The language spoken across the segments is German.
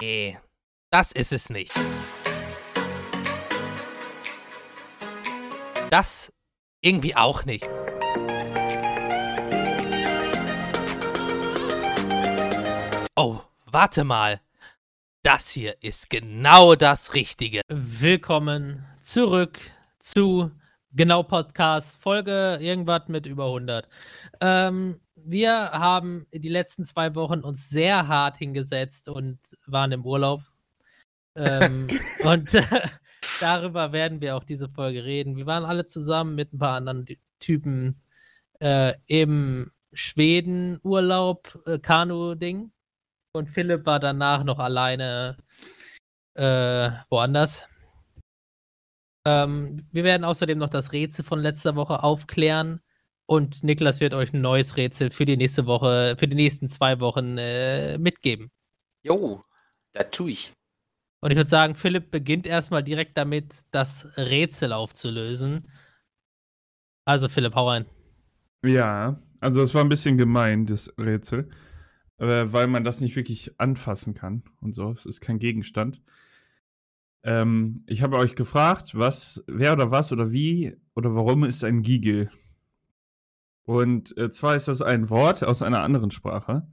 Nee, das ist es nicht. Das irgendwie auch nicht. Oh, warte mal. Das hier ist genau das Richtige. Willkommen zurück zu Genau Podcast, Folge irgendwas mit über 100. Ähm, wir haben die letzten zwei Wochen uns sehr hart hingesetzt und waren im Urlaub. Ähm, und äh, darüber werden wir auch diese Folge reden. Wir waren alle zusammen mit ein paar anderen Typen äh, im Schweden-Urlaub, äh, Kanu-Ding. Und Philipp war danach noch alleine äh, woanders. Ähm, wir werden außerdem noch das Rätsel von letzter Woche aufklären. Und Niklas wird euch ein neues Rätsel für die nächste Woche, für die nächsten zwei Wochen äh, mitgeben. Jo, das tue ich. Und ich würde sagen, Philipp beginnt erstmal direkt damit, das Rätsel aufzulösen. Also, Philipp, hau rein. Ja, also es war ein bisschen gemein, das Rätsel, äh, weil man das nicht wirklich anfassen kann und so. Es ist kein Gegenstand. Ähm, ich habe euch gefragt, was, wer oder was oder wie oder warum ist ein Gigel? Und äh, zwar ist das ein Wort aus einer anderen Sprache,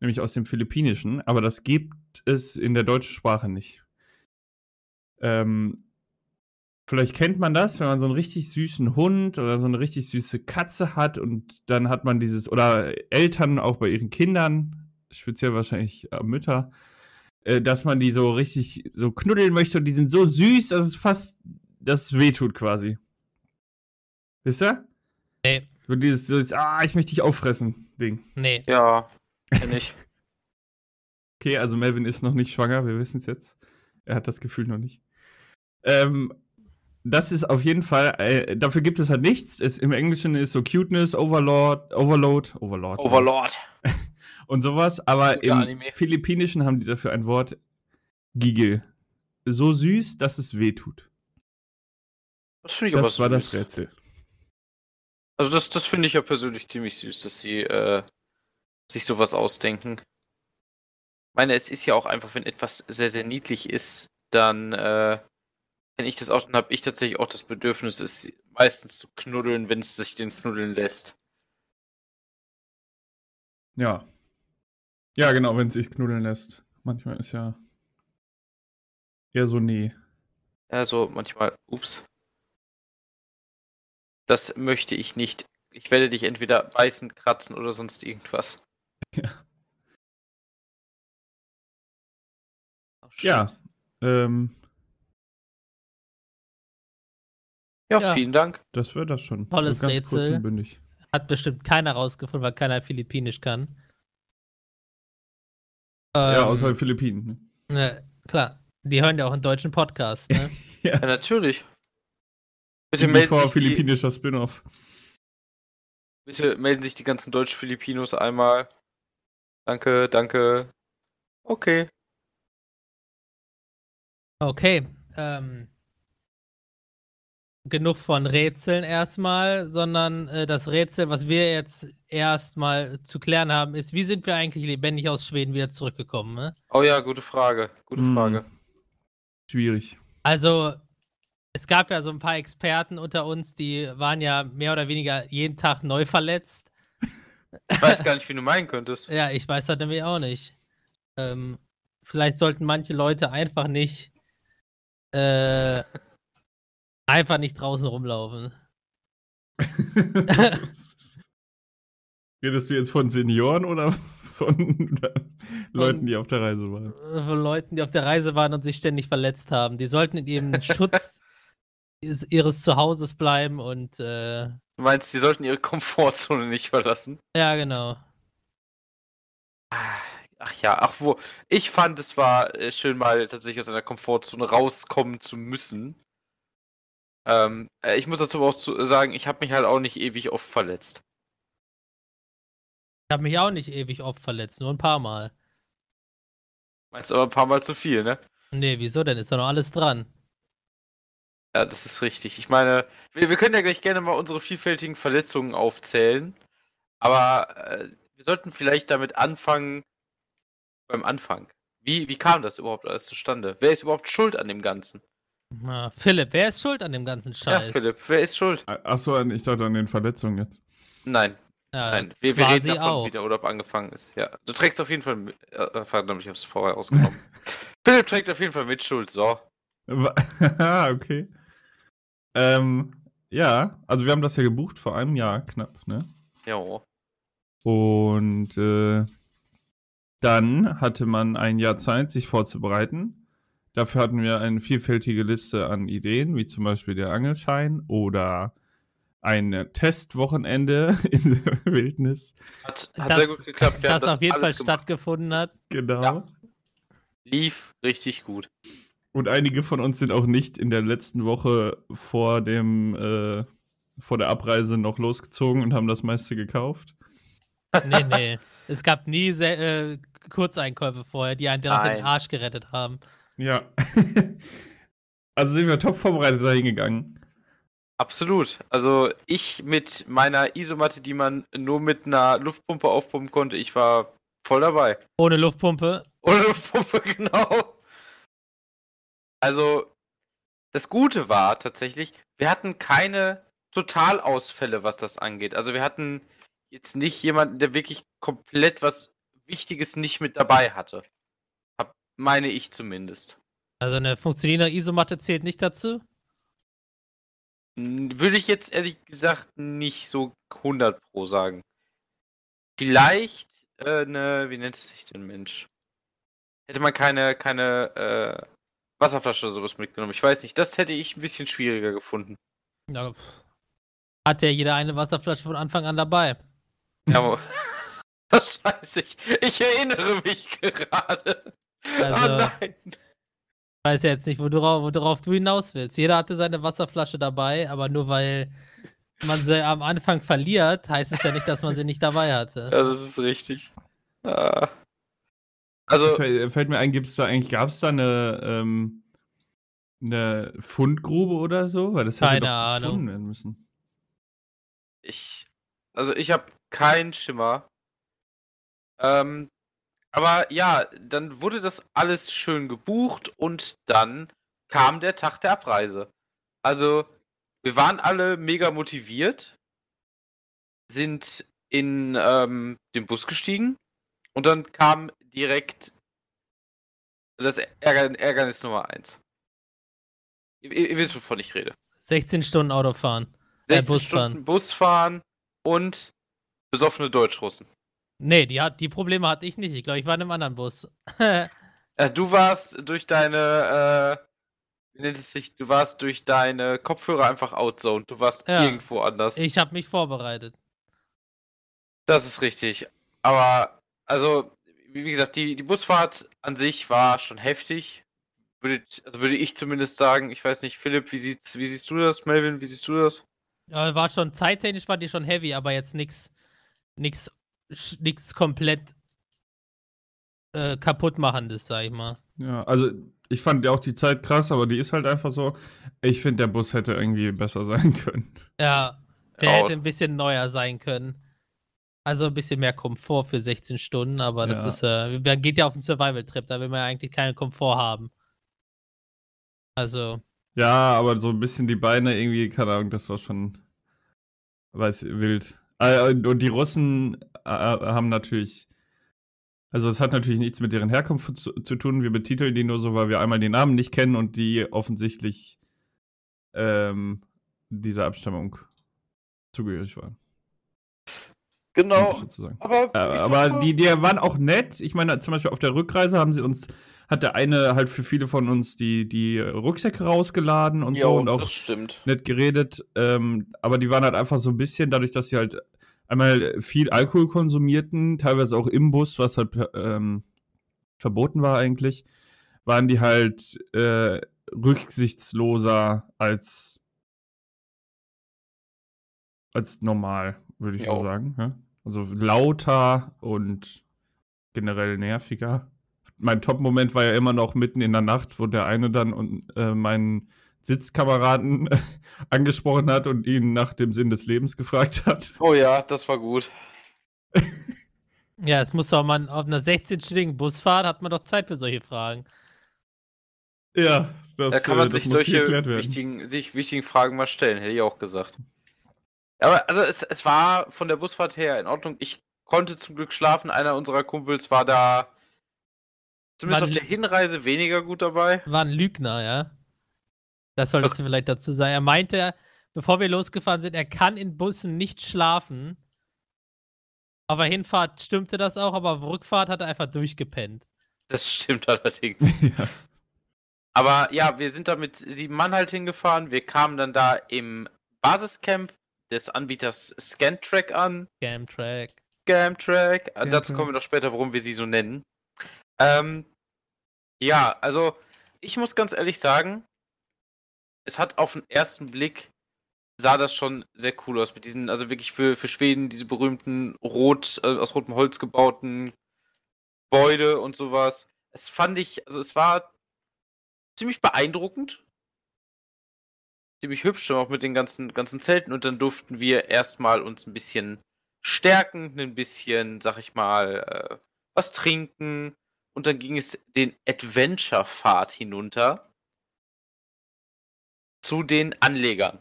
nämlich aus dem Philippinischen, aber das gibt es in der deutschen Sprache nicht. Ähm, vielleicht kennt man das, wenn man so einen richtig süßen Hund oder so eine richtig süße Katze hat und dann hat man dieses, oder Eltern auch bei ihren Kindern, speziell wahrscheinlich äh, Mütter, äh, dass man die so richtig so knuddeln möchte und die sind so süß, dass es fast, das wehtut quasi. Wisst ihr? Nee. So dieses, so dieses, ah, ich möchte dich auffressen, Ding. Nee. Ja, kenn ich. Okay, also Melvin ist noch nicht schwanger, wir wissen es jetzt. Er hat das Gefühl noch nicht. Ähm, das ist auf jeden Fall, äh, dafür gibt es halt nichts. Es, Im Englischen ist so Cuteness, Overlord, Overload, Overlord. Overlord. Und sowas, aber Guter im Anime. Philippinischen haben die dafür ein Wort Gigel. So süß, dass es weh tut. Das finde ich aber Das war das süß. Rätsel. Also das, das finde ich ja persönlich ziemlich süß, dass sie äh, sich sowas ausdenken. Ich meine, es ist ja auch einfach, wenn etwas sehr, sehr niedlich ist, dann äh, kenne ich das auch, dann habe ich tatsächlich auch das Bedürfnis, es meistens zu knuddeln, wenn es sich den knuddeln lässt. Ja. Ja, genau, wenn es sich knuddeln lässt. Manchmal ist ja eher so nee. Also manchmal, ups. Das möchte ich nicht. Ich werde dich entweder beißen, kratzen oder sonst irgendwas. Ja. Oh. Ja. Ähm, ja. Ja. vielen Dank. das wäre das schon. Tolles ganz kurz Rätsel. und bündig. Hat bestimmt keiner rausgefunden, weil keiner Philippinisch kann. Ja, Ähm, außer Philippinen. Ne? Ne, klar. Die hören ja auch einen deutschen Podcast, ne? Ja, natürlich. Bitte melden, sich die, philippinischer Spin-off. bitte melden sich die ganzen Deutsch-Filipinos einmal. Danke, danke. Okay. Okay. Ähm, genug von Rätseln erstmal, sondern äh, das Rätsel, was wir jetzt erstmal zu klären haben, ist, wie sind wir eigentlich lebendig aus Schweden wieder zurückgekommen? Ne? Oh ja, gute Frage. Gute Hm. Frage. Schwierig. Also, es gab ja so ein paar Experten unter uns, die waren ja mehr oder weniger jeden Tag neu verletzt. Ich weiß gar nicht, wie du meinen könntest. Ja, ich weiß das nämlich auch nicht. Ähm, vielleicht sollten manche Leute einfach nicht äh, einfach nicht draußen rumlaufen. Redest du jetzt von Senioren oder von Leuten, die auf der Reise waren? Von Leuten, die auf der Reise waren und sich ständig verletzt haben. Die sollten in ihrem Schutz ihres Zuhauses bleiben und äh, Du meinst, die sollten ihre Komfortzone nicht verlassen? ja, genau. Ach ja, ach wo. Ich fand, es war äh, schön, mal tatsächlich aus einer Komfortzone rauskommen zu müssen. Ähm, äh, ich muss dazu auch zu sagen, ich habe mich halt auch nicht ewig oft verletzt. Ich habe mich auch nicht ewig oft verletzt, nur ein paar Mal. Meinst aber ein paar Mal zu viel, ne? Nee, wieso denn? Ist doch noch alles dran. Ja, das ist richtig. Ich meine, wir, wir können ja gleich gerne mal unsere vielfältigen Verletzungen aufzählen. Aber äh, wir sollten vielleicht damit anfangen, beim Anfang. Wie, wie kam das überhaupt alles zustande? Wer ist überhaupt schuld an dem Ganzen? Na, Philipp, wer ist schuld an dem ganzen Scheiß? Ja, Philipp, wer ist schuld? Achso, ich dachte an den Verletzungen jetzt. Nein, Ja, nein. Wir, wir reden davon, auch. wie der Urlaub angefangen ist. Ja, du trägst auf jeden Fall mit. Äh, verdammt, ich hab's vorher ausgenommen. Philipp trägt auf jeden Fall mit Schuld, so. Okay. Ähm, ja, also wir haben das ja gebucht vor einem Jahr knapp, ne? Jo. Und äh, dann hatte man ein Jahr Zeit, sich vorzubereiten. Dafür hatten wir eine vielfältige Liste an Ideen, wie zum Beispiel der Angelschein oder ein Testwochenende in der Wildnis. Hat, hat Das- sehr gut geklappt. Wir haben das auf jeden Fall gemacht. stattgefunden hat. Genau. Ja. Lief richtig gut. Und einige von uns sind auch nicht in der letzten Woche vor dem äh, vor der Abreise noch losgezogen und haben das meiste gekauft. Nee, nee. es gab nie sehr, äh, Kurzeinkäufe vorher, die einen dann auf den. Arsch gerettet haben. Ja. also sind wir top vorbereitet dahin gegangen. Absolut. Also ich mit meiner Isomatte, die man nur mit einer Luftpumpe aufpumpen konnte, ich war voll dabei. Ohne Luftpumpe. Ohne Luftpumpe, genau. Also, das Gute war tatsächlich, wir hatten keine Totalausfälle, was das angeht. Also wir hatten jetzt nicht jemanden, der wirklich komplett was Wichtiges nicht mit dabei hatte. Meine ich zumindest. Also eine funktionierende Isomatte zählt nicht dazu. Würde ich jetzt ehrlich gesagt nicht so 100 pro sagen. Vielleicht äh, eine, wie nennt es sich denn, Mensch? Hätte man keine, keine äh, Wasserflasche oder sowas mitgenommen. Ich weiß nicht, das hätte ich ein bisschen schwieriger gefunden. Ja, hat ja jeder eine Wasserflasche von Anfang an dabei. Ja, aber- das weiß ich. Ich erinnere mich gerade. Also- oh nein. Ich weiß ja jetzt nicht, worauf, worauf du hinaus willst. Jeder hatte seine Wasserflasche dabei, aber nur weil man sie am Anfang verliert, heißt es ja nicht, dass man sie nicht dabei hatte. Ja, das ist richtig. Ah. Also, Fällt, fällt mir ein, gibt's da eigentlich, gab es da eine, ähm, eine Fundgrube oder so? Weil das hätte Keine doch Ahnung. gefunden werden müssen. ich, also ich habe keinen Schimmer. Ähm, aber ja, dann wurde das alles schön gebucht und dann kam der Tag der Abreise. Also, wir waren alle mega motiviert, sind in ähm, den Bus gestiegen und dann kam direkt das Ärger Ärgernis Nummer eins. Ihr, ihr, wisst, wovon ich rede. 16 Stunden Autofahren. Äh, 16 Busfahren. Stunden Bus fahren und besoffene Deutschrussen. Nee, die, hat, die Probleme hatte ich nicht. Ich glaube, ich war in einem anderen Bus. Äh, du warst durch deine, äh, wie nennt es sich, du warst durch deine Kopfhörer einfach outzoned. Du warst Ja. irgendwo anders. ich habe mich vorbereitet. Das ist richtig. Aber, also, wie gesagt, die, die Busfahrt an sich war schon heftig. Würde, also würde ich zumindest sagen, ich weiß nicht, Philipp, wie, sieht's, wie siehst du das? Melvin, wie siehst du das? Ja, war schon zeittechnisch war die schon heavy, aber jetzt nix, nix, nix komplett äh, kaputtmachendes, sag ich mal. Ja, also ich fand ja auch die Zeit krass, aber die ist halt einfach so. Ich finde, der Bus hätte irgendwie besser sein können. Ja, der Ja, hätte ein bisschen neuer sein können. Also ein bisschen mehr Komfort für 16 Stunden, aber das Ja. ist, äh, man geht ja auf einen Survival-Trip, da will man ja eigentlich keinen Komfort haben. Also, Ja, aber so ein bisschen die Beine irgendwie, keine Ahnung, das war schon, weiß wild. Äh, Und die Russen äh, haben natürlich, also es hat natürlich nichts mit deren Herkunft zu, zu tun. Wir betiteln die nur so, weil wir einmal den Namen nicht kennen und die offensichtlich ähm, dieser Abstammung zugehörig waren. Genau. Aber, Äh, aber mal- die, die waren auch nett. Ich meine, zum Beispiel auf der Rückreise haben sie uns, hat der eine halt für viele von uns die, die Rucksäcke rausgeladen und so Jo, und auch das stimmt. nett geredet. Ähm, aber die waren halt einfach so ein bisschen, dadurch, dass sie halt einmal viel Alkohol konsumierten, teilweise auch im Bus, was halt ähm, verboten war eigentlich, waren die halt äh, rücksichtsloser als als normal, würde ich so Jo. sagen. Ja? Also lauter und generell nerviger. Mein Top-Moment war ja immer noch mitten in der Nacht, wo der eine dann und äh, meinen Sitzkameraden angesprochen hat und ihn nach dem Sinn des Lebens gefragt hat. Oh ja, das war gut. Ja, es muss doch man auf einer 16-stündigen Busfahrt hat man doch Zeit für solche Fragen. Ja, das, Da kann man äh, das sich solche wichtigen, sich wichtigen Fragen mal stellen, hätte ich auch gesagt. Aber also es, es war von der Busfahrt her in Ordnung. Ich konnte zum Glück schlafen. Einer unserer Kumpels war da zumindest War auf der Hinreise weniger gut dabei. War ein Lügner, ja. Das solltest du vielleicht dazu sagen. Er meinte, bevor wir losgefahren sind, er kann in Bussen nicht schlafen. Auf der Hinfahrt stimmte das auch, aber auf Rückfahrt hat er einfach durchgepennt. Das stimmt allerdings. ja. Aber ja, wir sind da mit sieben Mann halt hingefahren. Wir kamen dann da im Basiscamp des Anbieters Scantrack an. Scamtrack. Scamtrack. Äh, Dazu kommen wir noch später, warum wir sie so nennen. Ähm, ja, also ich muss ganz ehrlich sagen, es hat auf den ersten Blick sah das schon sehr cool aus mit diesen, also wirklich für, für Schweden diese berühmten rot, äh, aus rotem Holz gebauten Gebäude und sowas. Es fand ich, also es war ziemlich beeindruckend. Ziemlich hübsch, auch mit den ganzen, ganzen Zelten und dann durften wir erstmal uns ein bisschen stärken, ein bisschen, sag ich mal, äh, was trinken und dann ging es den Adventure-Pfad hinunter zu den Anlegern.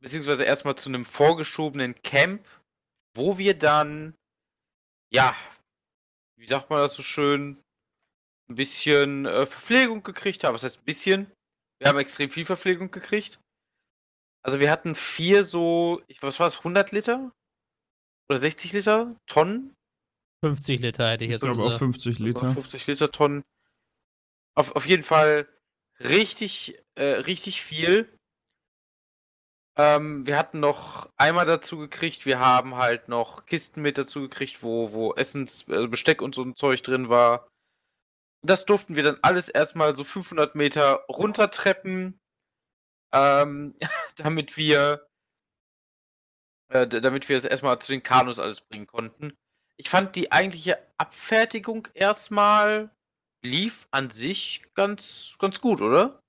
Beziehungsweise erstmal zu einem vorgeschobenen Camp, wo wir dann, ja, wie sagt man das so schön, ein bisschen äh, Verpflegung gekriegt haben. Was heißt ein bisschen? Wir haben extrem viel Verpflegung gekriegt. Also wir hatten vier so, ich, was war es, 100 Liter? Oder 60 Liter? Tonnen? 50 Liter hätte ich Ich jetzt glaube auch gesagt. 50 Oder Liter. 50 Liter Tonnen. Auf, auf jeden Fall richtig, äh, richtig viel. Ähm, wir hatten noch Eimer dazu gekriegt. Wir haben halt noch Kisten mit dazu gekriegt, wo, wo Essens, also Besteck und so ein Zeug drin war. Das durften wir dann alles erstmal so 500 Meter runtertreppen, ähm, damit wir, äh, damit wir es erstmal zu den Kanus alles bringen konnten. Ich fand die eigentliche Abfertigung erstmal lief an sich ganz, ganz gut, oder?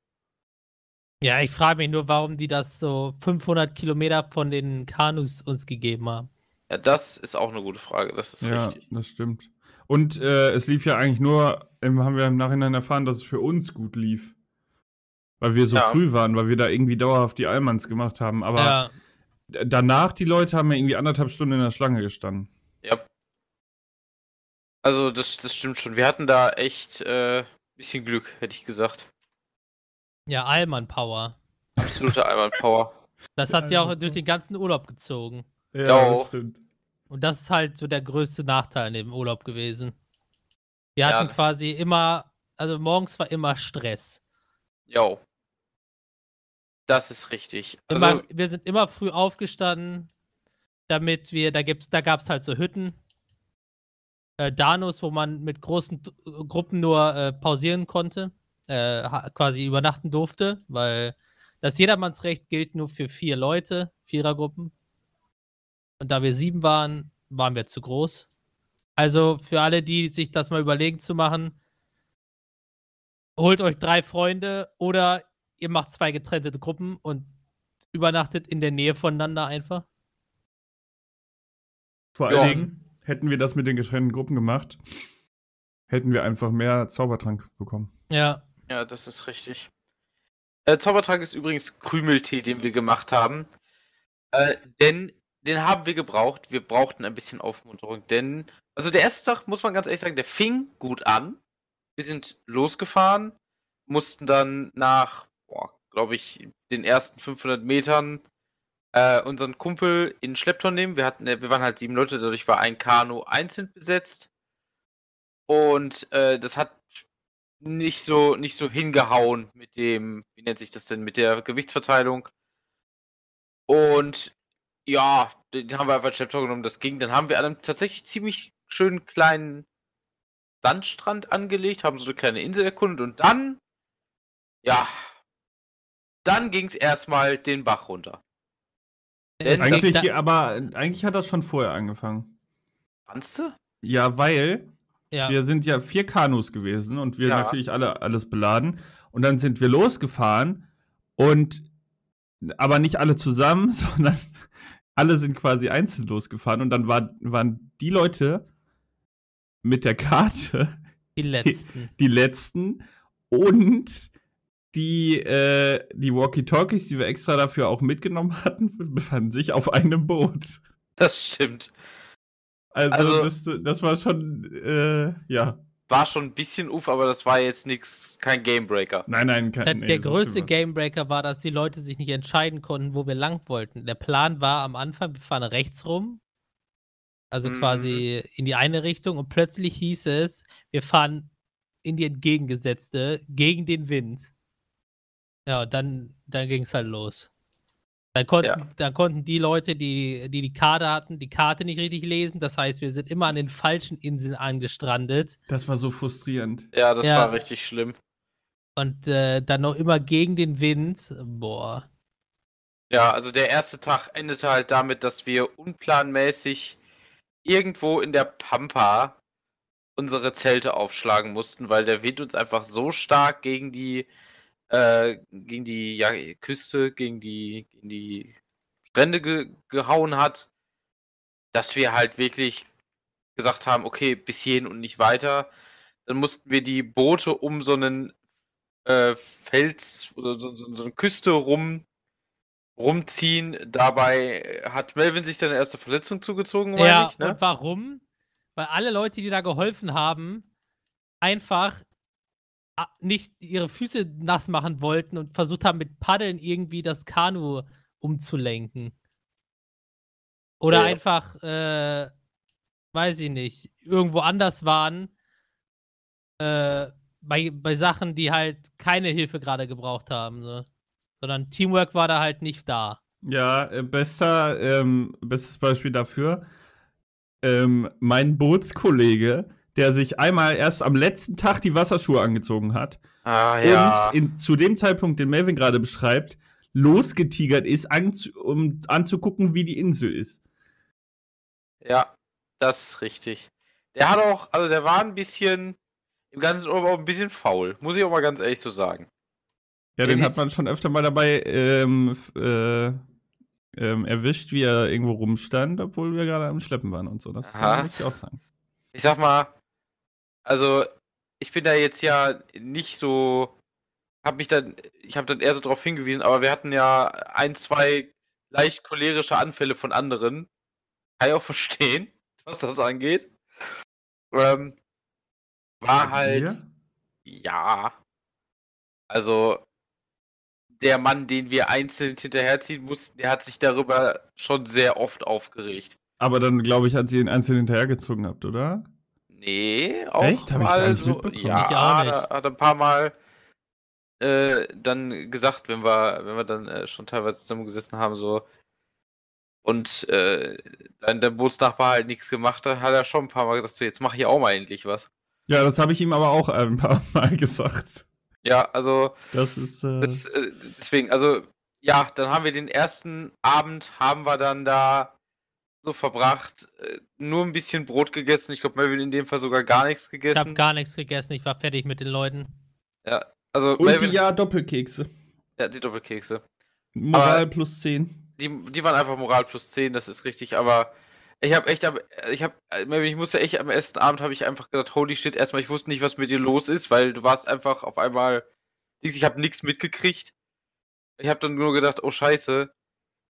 Ja, ich frage mich nur, warum die das so 500 Kilometer von den Kanus uns gegeben haben. Ja, das ist auch eine gute Frage. Das ist Ja, richtig. das stimmt. Und äh, es lief ja eigentlich nur, haben wir im Nachhinein erfahren, dass es für uns gut lief. Weil wir so Ja. früh waren, weil wir da irgendwie dauerhaft die Allmanns gemacht haben. Aber ja, danach, die Leute haben ja irgendwie anderthalb Stunden in der Schlange gestanden. Ja. Also, das, das stimmt schon. Wir hatten da echt äh, bisschen Glück, hätte ich gesagt. ja, Allmann Power. Absolute Einwandpower. Das hat sie auch durch den ganzen Urlaub gezogen. Ja, das stimmt. Und das ist halt so der größte Nachteil in dem Urlaub gewesen. Wir Ja. hatten quasi immer, also morgens war immer Stress. Jo. Das ist richtig. Immer, Also, wir sind immer früh aufgestanden, damit wir, da gibt's, da gab es halt so Hütten, äh, Danos, wo man mit großen T- Gruppen nur äh, pausieren konnte, äh, quasi übernachten durfte, weil das Jedermannsrecht gilt nur für vier Leute, Vierergruppen. Und da wir sieben waren, waren wir zu groß. Also für alle, die sich das mal überlegen zu machen, holt euch drei Freunde oder ihr macht zwei getrennte Gruppen und übernachtet in der Nähe voneinander einfach. Vor allen Dingen hätten wir das mit den getrennten Gruppen gemacht, hätten wir einfach mehr Zaubertrank bekommen. Ja. ja, das ist richtig. Äh, Zaubertrank ist übrigens Krümeltee, den wir gemacht haben. Äh, denn den haben wir gebraucht. Wir brauchten ein bisschen Aufmunterung. Denn, also der erste Tag, muss man ganz ehrlich sagen, der fing gut an. Wir sind losgefahren, mussten dann nach, glaube ich, den ersten 500 Metern äh, unseren Kumpel in den Schlepptau nehmen. Wir, hatten, äh, wir waren halt sieben Leute, dadurch war ein Kanu einzeln besetzt. Und äh, das hat nicht so, nicht so hingehauen mit dem, wie nennt sich das denn, mit der Gewichtsverteilung. Und ja, den haben wir einfach in Schlepptau genommen, das ging. Dann haben wir an einem tatsächlich ziemlich schönen kleinen Sandstrand angelegt, haben so eine kleine Insel erkundet und dann, ja, dann ging es erstmal den Bach runter. Eigentlich gibt Eigentlich, da- aber eigentlich hat das schon vorher angefangen. Fandst du? Ja, weil ja. wir sind ja vier Kanus gewesen und wir Ja. natürlich alle alles beladen. Und dann sind wir losgefahren und aber nicht alle zusammen, sondern alle sind quasi einzeln losgefahren und dann war, waren die Leute mit der Karte Die letzten. die letzten und die, äh, die Walkie-Talkies, die wir extra dafür auch mitgenommen hatten, befanden sich auf einem Boot. Das stimmt. Also, Also- das, das war schon, äh, ja. War schon ein bisschen uff, aber das war jetzt nichts, kein Gamebreaker. Nein, nein, kein, Der, nee, der größte. Gamebreaker war, dass die Leute sich nicht entscheiden konnten, wo wir lang wollten. Der Plan war am Anfang, wir fahren rechts rum, also Mhm. quasi in die eine Richtung, und plötzlich hieß es, wir fahren in die entgegengesetzte, gegen den Wind. Ja, und dann, dann ging es halt los. Dann konnten, Ja. dann konnten die Leute, die, die die Karte hatten, die Karte nicht richtig lesen. Das heißt, wir sind immer an den falschen Inseln angestrandet. Das war so frustrierend. Ja, das Ja. war richtig schlimm. Und äh, dann noch immer gegen den Wind. Boah. Ja, also der erste Tag endete halt damit, dass wir unplanmäßig irgendwo in der Pampa unsere Zelte aufschlagen mussten, weil der Wind uns einfach so stark gegen die äh, gegen die ja, Küste, gegen die, gegen die Strände ge gehauen hat, dass wir halt wirklich gesagt haben, okay, bis hierhin und nicht weiter. Dann mussten wir die Boote um so einen äh, Fels oder so, so, so eine Küste rum rumziehen. Dabei hat Melvin sich seine erste Verletzung zugezogen, Ja, ich, ne? und warum? Weil alle Leute, die da geholfen haben, einfach nicht ihre Füße nass machen wollten und versucht haben, mit Paddeln irgendwie das Kanu umzulenken. Oder Ja. einfach, äh, weiß ich nicht, irgendwo anders waren, äh, bei, bei Sachen, die halt keine Hilfe gerade gebraucht haben. Ne? Sondern Teamwork war da halt nicht da. Ja, äh, bester, ähm, bestes Beispiel dafür. Ähm, mein Bootskollege, der sich einmal erst am letzten Tag die Wasserschuhe angezogen hat Ah, ja. und in, zu dem Zeitpunkt, den Melvin gerade beschreibt, losgetigert ist, anzu, um anzugucken, wie die Insel ist. Ja, das ist richtig. Der hat auch, also der war ein bisschen, im ganzen Urlaub auch ein bisschen faul, muss ich auch mal ganz ehrlich so sagen. Ja, den Wenig- hat man schon öfter mal dabei ähm, äh, ähm, erwischt, wie er irgendwo rumstand, obwohl wir gerade am Schleppen waren und so. Das Aha. muss ich auch sagen. Ich sag mal, also ich bin da jetzt ja nicht so, hab mich dann, ich habe dann eher so drauf hingewiesen, aber wir hatten ja ein, zwei leicht cholerische Anfälle von anderen. Kann ich auch verstehen, was das angeht. Ähm, war halt. Wir? Ja. Also, der Mann, den wir einzeln hinterherziehen mussten, der hat sich darüber schon sehr oft aufgeregt. Aber dann, glaube ich, hat sie ihn einzeln hinterhergezogen habt, oder? Nee, auch Echt? Hab ich mal nicht so. mitbekommen. Ja, Ich auch nicht. da hat ein paar Mal äh, dann gesagt, wenn wir, wenn wir dann äh, schon teilweise zusammengesessen haben, so. Und äh, dann der Bootsnachbar halt nichts gemacht hat, hat er schon ein paar Mal gesagt, so jetzt mach ich auch mal endlich was. Ja, das habe ich ihm aber auch ein paar Mal gesagt. Ja, also Das ist. Äh, Das, äh, deswegen, also, ja, dann haben wir den ersten Abend, haben wir dann da so verbracht, äh, nur ein bisschen Brot gegessen. Ich glaube, Melvin in dem Fall sogar gar nichts Ich habe gegessen. gar nichts gegessen, ich war fertig mit den Leuten. ja, also, und Melvin, die ja Doppelkekse. ja, die Doppelkekse. Moral Aber- plus 10. Die, die waren einfach Moral plus 10, das ist richtig, aber ich habe echt, am- ich habe, Melvin, ich musste echt am ersten Abend, habe ich einfach gedacht, holy shit, erstmal, ich wusste nicht, was mit dir los ist, weil du warst einfach auf einmal, Dings, ich habe nichts mitgekriegt. Ich habe dann nur gedacht, oh scheiße,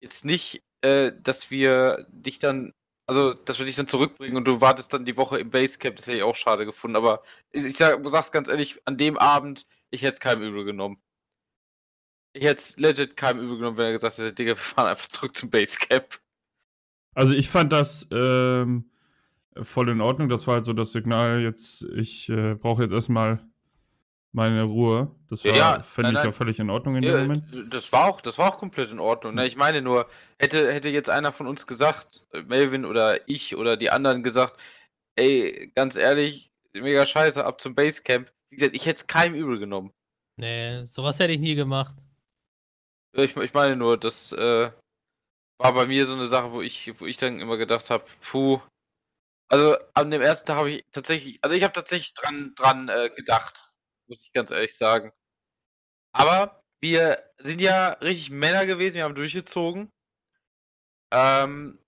jetzt nicht, äh, dass wir dich dann, also, dass wir dich dann zurückbringen und du wartest dann die Woche im Basecamp, das hätte ich auch schade gefunden, aber ich, sag, sag's ganz ehrlich, an dem Abend, ich hätte es keinem übel genommen. Ich hätte es legit keinem übel genommen, wenn er gesagt hätte, Digga, wir fahren einfach zurück zum Basecamp. Also ich fand das ähm, voll in Ordnung. Das war halt so das Signal, jetzt, ich äh, brauche jetzt erstmal meine Ruhe. Das war, Ja, fände nein, ich nein. auch völlig in Ordnung in Ja, dem Moment. das war auch, das war auch komplett in Ordnung. Ne? Ich meine nur, hätte, hätte jetzt einer von uns gesagt, Melvin oder ich oder die anderen gesagt, ey, ganz ehrlich, mega scheiße, ab zum Basecamp. Wie gesagt, ich hätte es keinem übel genommen. Nee, sowas hätte ich nie gemacht. Ich, ich meine nur, das äh, war bei mir so eine Sache, wo ich, wo ich dann immer gedacht habe, puh. Also an dem ersten Tag habe ich tatsächlich, also ich habe tatsächlich dran, dran äh, gedacht, muss ich ganz ehrlich sagen. Aber wir sind ja richtig Männer gewesen, wir haben durchgezogen. Ähm,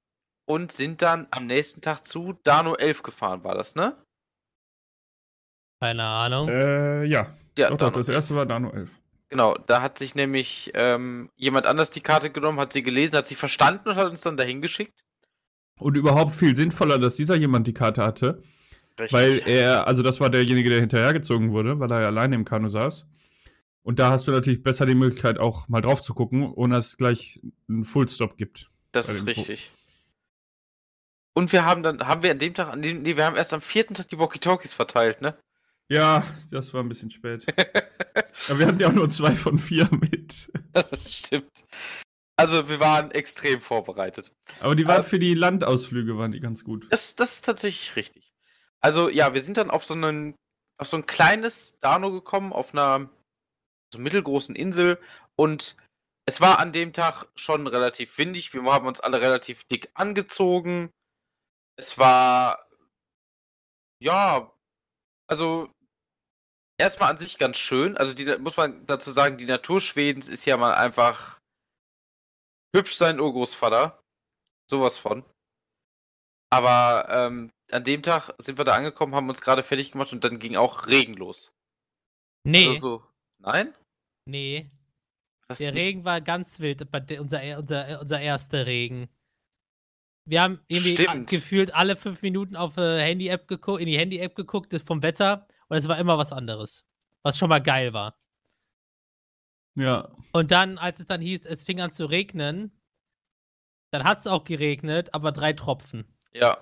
und sind dann am nächsten Tag zu Dano 11 gefahren, war das, ne? Keine Ahnung. Äh, ja. Ja, doch, doch, das erste war Dano 11. Genau, da hat sich nämlich ähm, jemand anders die Karte genommen, hat sie gelesen, hat sie verstanden und hat uns dann dahin geschickt. Und überhaupt viel sinnvoller, dass dieser jemand die Karte hatte, Richtig. weil er, also das war derjenige, der hinterhergezogen wurde, weil er ja alleine im Kanu saß. Und da hast du natürlich besser die Möglichkeit, auch mal drauf zu gucken, ohne dass es gleich einen Fullstop gibt. das ist richtig. Und wir haben dann, haben wir an dem Tag, an dem, nee, wir haben erst am vierten Tag die Walkie-Talkies verteilt, ne? Ja, das war ein bisschen spät. Aber wir hatten ja auch nur zwei von vier mit. das stimmt. Also wir waren extrem vorbereitet. Aber die waren Aber- für die Landausflüge waren die ganz gut. Das, das ist tatsächlich richtig. Also ja, wir sind dann auf so einen, auf so ein kleines Dano gekommen, auf einer so mittelgroßen Insel und es war an dem Tag schon relativ windig. Wir haben uns alle relativ dick angezogen. Es war ja, also erstmal an sich ganz schön. Also die muss man dazu sagen, die Natur Schwedens ist ja mal einfach hübsch sein Urgroßvater. Sowas von. Aber ähm, an dem Tag sind wir da angekommen, haben uns gerade fertig gemacht und dann ging auch Regen los. nee, Also so, nein? nee. Das Der nicht- Regen war ganz wild, bei der, unser, er- unser, unser erster Regen. Wir haben irgendwie Stimmt. gefühlt alle fünf Minuten auf äh, Handy-App geguckt, in die Handy-App geguckt, das vom Wetter, und es war immer was anderes. Was schon mal geil war. Ja. Und dann, als es dann hieß, es fing an zu regnen, dann hat es auch geregnet, aber drei Tropfen. Ja,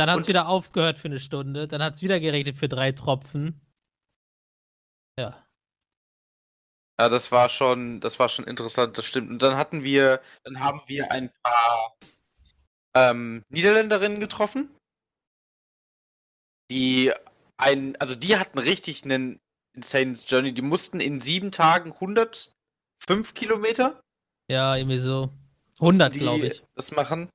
Dann hat es wieder aufgehört für eine Stunde, dann hat es wieder geregnet für drei Tropfen. Ja. ja, das war schon, das war schon interessant, das stimmt. Und dann hatten wir, dann haben wir ein paar ähm, Niederländerinnen getroffen, die ein, also die hatten richtig einen insane Journey. Die mussten in sieben Tagen 105 Kilometer Ja, irgendwie so. mussten 100, die glaube ich. Das machen.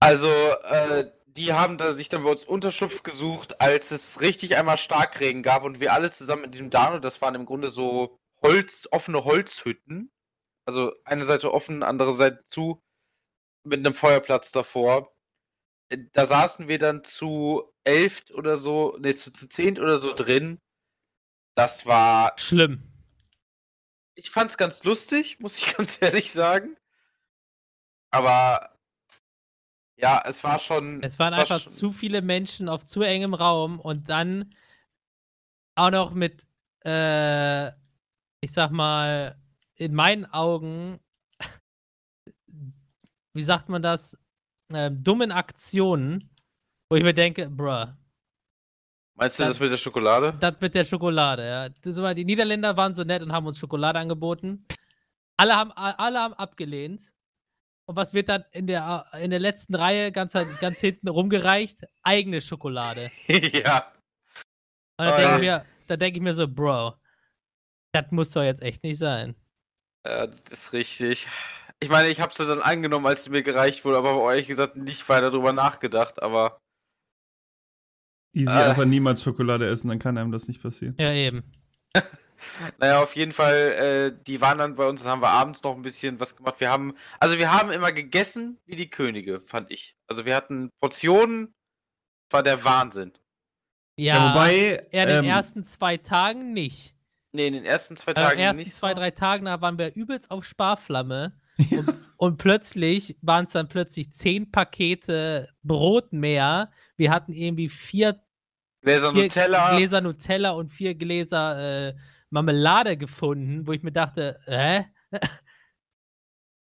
Also, äh, die haben da sich dann bei uns Unterschlupf gesucht, als es richtig einmal Starkregen gab und wir alle zusammen in diesem Dano, das waren im Grunde so Holz, offene Holzhütten. Also eine Seite offen, andere Seite zu, mit einem Feuerplatz davor. Äh, Da saßen wir dann zu elf oder so, ne, zu, zu zehnt oder so drin. Das war Schlimm. ich fand's ganz lustig, muss ich ganz ehrlich sagen. Aber ja, es war schon. Es waren war einfach schon- zu viele Menschen auf zu engem Raum und dann auch noch mit, äh, ich sag mal, in meinen Augen, wie sagt man das, ähm, dummen Aktionen, wo ich mir denke, bruh, Meinst du dann- das mit der Schokolade? das mit der Schokolade, ja. Das Die Niederländer waren so nett und haben uns Schokolade angeboten. Alle haben, alle haben abgelehnt. Und was wird dann in der, in der letzten Reihe ganz, ganz hinten rumgereicht? Eigene Schokolade. ja. Und da Oh, denke ja. ich, mir- da denk ich mir so, Bro, das muss doch jetzt echt nicht sein. Ja, das ist richtig. Ich meine, ich hab's dann angenommen, als sie mir gereicht wurde, aber habe ehrlich gesagt nicht weiter drüber nachgedacht, aber. Easy, Äh. einfach niemals Schokolade essen, dann kann einem das nicht passieren. Ja, eben. Naja, auf jeden Fall, äh, die waren dann bei uns, dann haben wir abends noch ein bisschen was gemacht. Wir haben, also wir haben immer gegessen wie die Könige, fand ich. Also wir hatten Portionen, war der Wahnsinn. Ja, Ja, wobei. eher in den ähm, ersten zwei Tagen nicht. Nee, in den ersten zwei Äh, In Tagen den ersten nicht. zwei, drei Tagen, da waren wir übelst auf Sparflamme. Und, und plötzlich waren es dann plötzlich zehn Pakete Brot mehr. Wir hatten irgendwie vier Gläser vier Nutella. Gläser Nutella und vier Gläser äh, Marmelade gefunden, wo ich mir dachte, hä?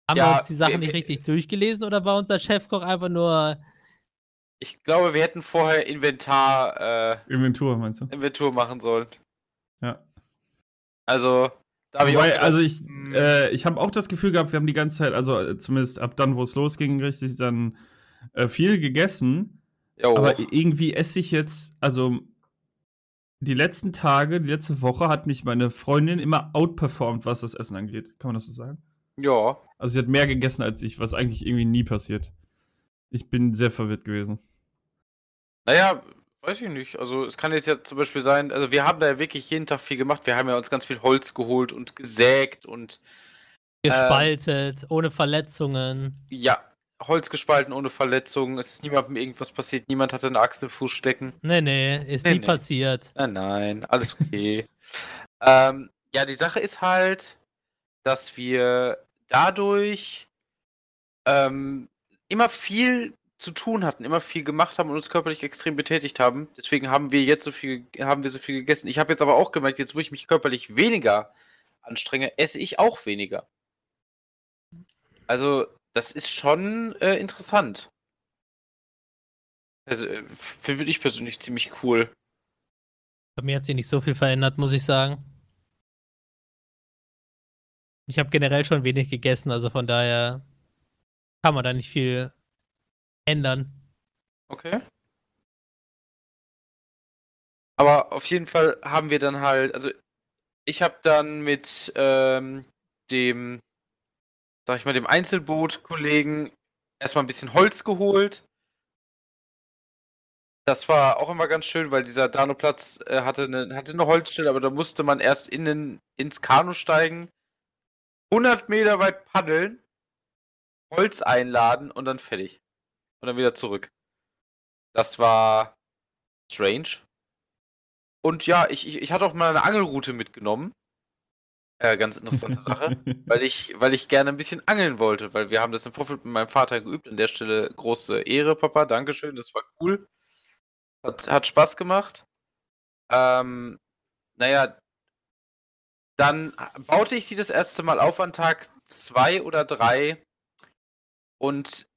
Haben Ja, wir uns die Sachen nicht richtig durchgelesen oder war unser Chefkoch einfach nur. Ich glaube, wir hätten vorher Inventar, äh, Inventur, meinst du? Inventur machen sollen. Ja. Also, da habe ich auch Wobei, gedacht, also ich, hm, äh, ich habe auch das Gefühl gehabt, wir haben die ganze Zeit, also äh, zumindest ab dann, wo es losging, richtig dann äh, viel gegessen. jo, Aber irgendwie esse ich jetzt, also die letzten Tage, die letzte Woche hat mich meine Freundin immer outperformed, was das Essen angeht. Kann man das so sagen? ja. Also sie hat mehr gegessen als ich, was eigentlich irgendwie nie passiert. Ich bin sehr verwirrt gewesen. Naja, weiß ich nicht. Also es kann jetzt ja zum Beispiel sein, also wir haben da ja wirklich jeden Tag viel gemacht. Wir haben ja uns ganz viel Holz geholt und gesägt und Gespaltet, ohne Verletzungen. Ja, Holz gespalten ohne Verletzungen. Es ist niemandem irgendwas passiert. Niemand hatte einen Achselfuß stecken. Nee, nee, ist Nee, nie nee. passiert. Nein, nein, alles okay. ähm, ja, die Sache ist halt, dass wir dadurch ähm, immer viel zu tun hatten, immer viel gemacht haben und uns körperlich extrem betätigt haben. Deswegen haben wir jetzt so viel, haben wir so viel gegessen. Ich habe jetzt aber auch gemerkt, jetzt wo ich mich körperlich weniger anstrenge, esse ich auch weniger. Also, das ist schon äh, interessant. Also, äh, finde ich persönlich ziemlich cool. Bei mir hat sich nicht so viel verändert, muss ich sagen. Ich habe generell schon wenig gegessen, also von daher kann man da nicht viel ändern. Okay. Aber auf jeden Fall haben wir dann halt, also ich habe dann mit ähm, dem, sag ich mal, dem Einzelboot-Kollegen erstmal ein bisschen Holz geholt. Das war auch immer ganz schön, weil dieser Danoplatz äh, hatte, eine, hatte eine Holzstelle, aber da musste man erst in den, ins Kanu steigen, 100 Meter weit paddeln, Holz einladen und dann fertig. Und dann wieder zurück. Das war strange. Und ja, ich, ich, ich hatte auch mal eine Angelroute mitgenommen. Äh, ganz interessante Sache. Weil ich, weil ich gerne ein bisschen angeln wollte, weil wir haben das im Vorfeld mit meinem Vater geübt. An der Stelle große Ehre, Papa. Dankeschön, das war cool. Hat, hat Spaß gemacht. Ähm, naja, dann baute ich sie das erste Mal auf an Tag zwei oder drei. Und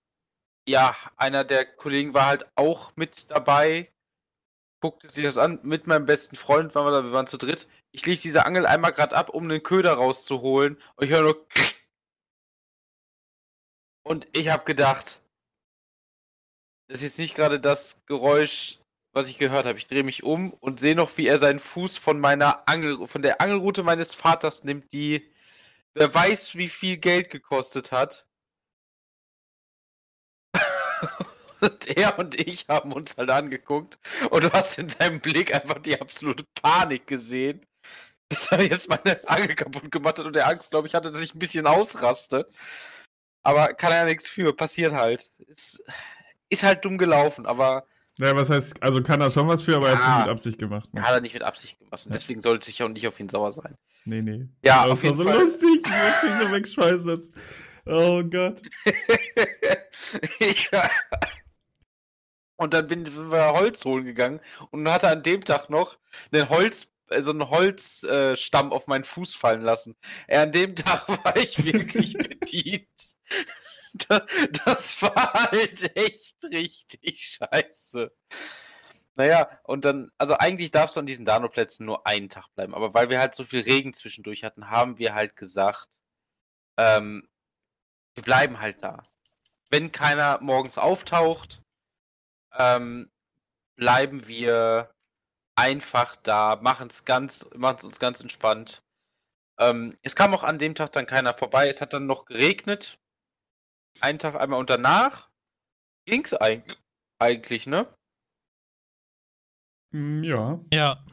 ja, einer der Kollegen war halt auch mit dabei. Guckte sich das an. Mit meinem besten Freund waren wir da, wir waren zu dritt. Ich lege diese Angel einmal gerade ab, um den Köder rauszuholen. Und ich höre nur. Und ich habe gedacht, das ist jetzt nicht gerade das Geräusch, was ich gehört habe. Ich drehe mich um und sehe noch, wie er seinen Fuß von meiner Angel, von der Angelrute meines Vaters nimmt, die wer weiß, wie viel Geld gekostet hat. Und er und ich haben uns halt angeguckt und du hast in seinem Blick einfach die absolute Panik gesehen, dass er jetzt meine Angel kaputt gemacht hat und der Angst, glaube ich, hatte, dass ich ein bisschen ausraste. Aber kann er ja nichts für, passiert halt. Ist, ist halt dumm gelaufen, aber Ja, was heißt, also kann er schon was für, aber er hat es nicht mit Absicht gemacht. Ne? hat er nicht mit Absicht gemacht. Und Ja. deswegen sollte ich auch nicht auf ihn sauer sein. Nee, nee. Ja, Aber auf jeden so Fall. lustig, wie er sich so wegschmeißen hat. Oh Gott. ja. Und dann bin, sind wir Holz holen gegangen und hatte an dem Tag noch einen Holz, so einen Holzstamm äh, auf meinen Fuß fallen lassen. Äh, an dem Tag war ich wirklich bedient. Da, das war halt echt richtig scheiße. Naja, und dann, also eigentlich darfst du an diesen Dano-Plätzen nur einen Tag bleiben, aber weil wir halt so viel Regen zwischendurch hatten, haben wir halt gesagt, ähm, wir bleiben halt da. Wenn keiner morgens auftaucht, ähm, bleiben wir einfach da, machen es ganz, machen uns ganz entspannt. Ähm, es kam auch an dem Tag dann keiner vorbei. Es hat dann noch geregnet. Einen Tag einmal und danach ging's eigentlich, eigentlich, ne? Hm, Ja. Ja,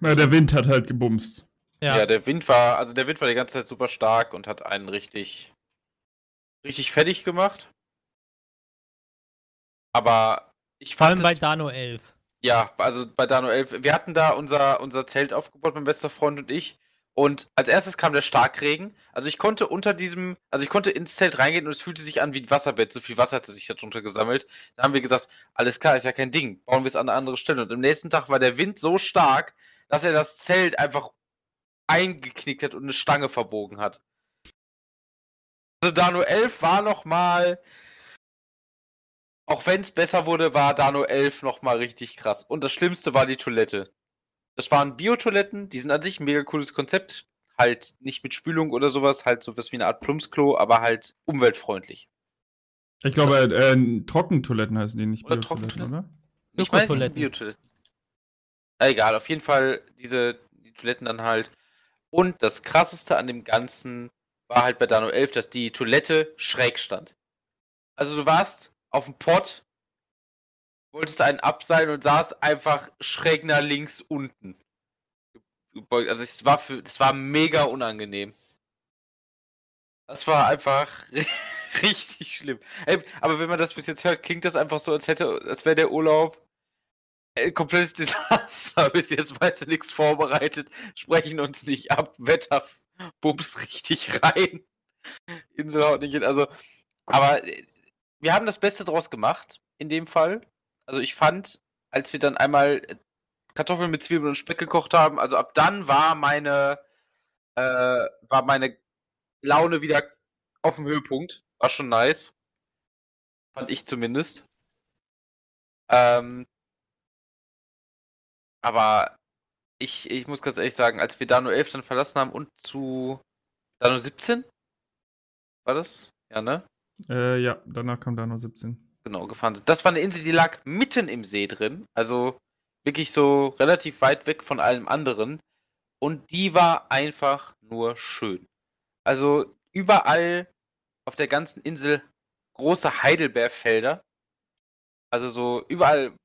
Na, der Wind hat halt gebumst. ja. Ja. der Wind war, also der Wind war die ganze Zeit super stark und hat einen richtig, richtig fertig gemacht. Aber ich Vor fand allem bei es- Dano 11. Ja, also bei Dano 11. Wir hatten da unser, unser Zelt aufgebaut, mein bester Freund und ich. Und als erstes kam der Starkregen. Also ich konnte unter diesem, also ich konnte ins Zelt reingehen und es fühlte sich an wie ein Wasserbett. So viel Wasser hatte sich darunter gesammelt. Da haben wir gesagt, alles klar, ist ja kein Ding. Bauen wir es an eine andere Stelle. Und am nächsten Tag war der Wind so stark, dass er das Zelt einfach eingeknickt hat und eine Stange verbogen hat. Also Dano 11 war noch mal auch wenn es besser wurde, war Dano 11 nochmal richtig krass. Und das Schlimmste war die Toilette. Das waren Biotoiletten, die sind an sich ein mega cooles Konzept. Halt nicht mit Spülung oder sowas, halt sowas wie eine Art Plumpsklo, aber halt umweltfreundlich. Ich glaube, äh, Trockentoiletten heißen die nicht Oder Trockentoiletten? oder? Ich meine, es sind. Biotoiletten. Na, egal, auf jeden Fall diese die Toiletten dann halt. Und das krasseste an dem Ganzen war halt bei Dano 11, dass die Toilette schräg stand. Also du warst auf dem Pott, wolltest einen abseilen und saßt einfach schräg nach links unten. Also es war für, das war mega unangenehm. Das war einfach richtig schlimm. Ey, aber wenn man das bis jetzt hört, klingt das einfach so, als hätte, als wäre der Urlaub ein komplettes Desaster. Bis jetzt weißt du nichts vorbereitet, sprechen uns nicht ab, Wetter bums richtig rein. Inselhaut nicht hin. Also, aber äh, wir haben das Beste draus gemacht, in dem Fall. Also ich fand, als wir dann einmal äh, Kartoffeln mit Zwiebeln und Speck gekocht haben, also ab dann war meine, äh, war meine Laune wieder auf dem Höhepunkt. War schon nice. Fand ich zumindest. Ähm, aber ich, ich muss ganz ehrlich sagen, als wir Dano 11 dann verlassen haben und zu Dano 17? War das? Ja, ne? Äh, ja, danach kam Dano 17. Genau, gefahren sind. Das war eine Insel, die lag mitten im See drin. Also wirklich so relativ weit weg von allem anderen. Und die war einfach nur schön. Also überall auf der ganzen Insel große Heidelbeerfelder. Also so überall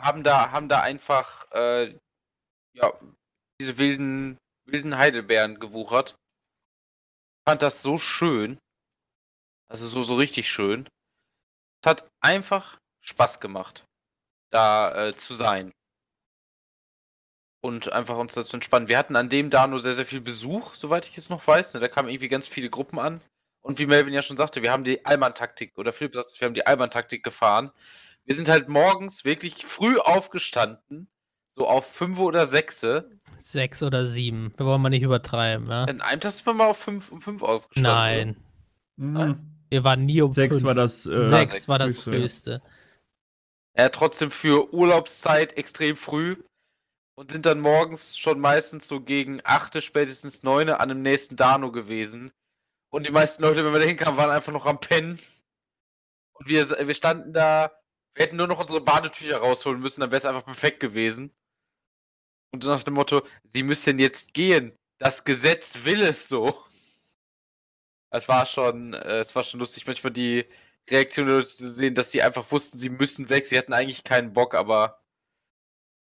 haben da, haben da einfach äh, ja, diese wilden, wilden Heidelbeeren gewuchert. Fand das so schön. Also so, so richtig schön. Es hat einfach Spaß gemacht, da äh, zu sein. Und einfach uns da zu entspannen. Wir hatten an dem da nur sehr, sehr viel Besuch, soweit ich es noch weiß. Ne? Da kamen irgendwie ganz viele Gruppen an. Und wie Melvin ja schon sagte, wir haben die Allmann-Taktik, oder Philipp sagt, wir haben die Allmann-Taktik gefahren. Wir sind halt morgens wirklich früh aufgestanden, so auf 5 oder 6. Sechs oder sieben. Wir wollen mal nicht übertreiben, ja? In einem Tag sind wir mal auf 5 um 5 aufgestanden. Nein. Mhm. Wir waren nie um Sechs fünf. war das. Äh, Sechs sechs war das früheste, ja. trotzdem für Urlaubszeit extrem früh. Und sind dann morgens schon meistens so gegen 8, spätestens 9 an dem nächsten Dano gewesen. Und die meisten Leute, wenn wir da hinkamen, waren einfach noch am Pennen. Und wir, wir standen da, wir hätten nur noch unsere Badetücher rausholen müssen, dann wäre es einfach perfekt gewesen. Und nach dem Motto, sie müssen jetzt gehen. Das Gesetz will es so. Es war schon, äh, es war schon lustig, manchmal die Reaktion der Leute zu sehen, dass sie einfach wussten, sie müssen weg. Sie hatten eigentlich keinen Bock, aber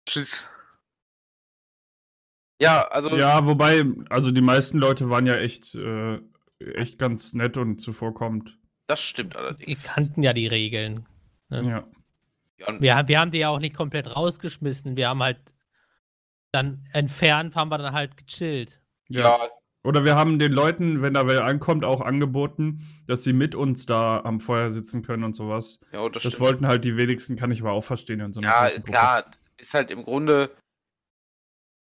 tschüss. Ja, also Ja, wobei, also die meisten Leute waren ja echt, äh, echt ganz nett und zuvorkommend. das stimmt Wir allerdings. kannten ja die Regeln. Ja. Ja. Wir, haben- wir haben die ja auch nicht komplett rausgeschmissen. Wir haben halt dann entfernt, haben wir dann halt gechillt. ja. ja, Oder wir haben den Leuten, wenn da wer ankommt, auch angeboten, dass sie mit uns da am Feuer sitzen können und sowas. ja, das, Das stimmt. wollten halt die wenigsten, kann ich aber auch verstehen so Ja, klar, ist halt im Grunde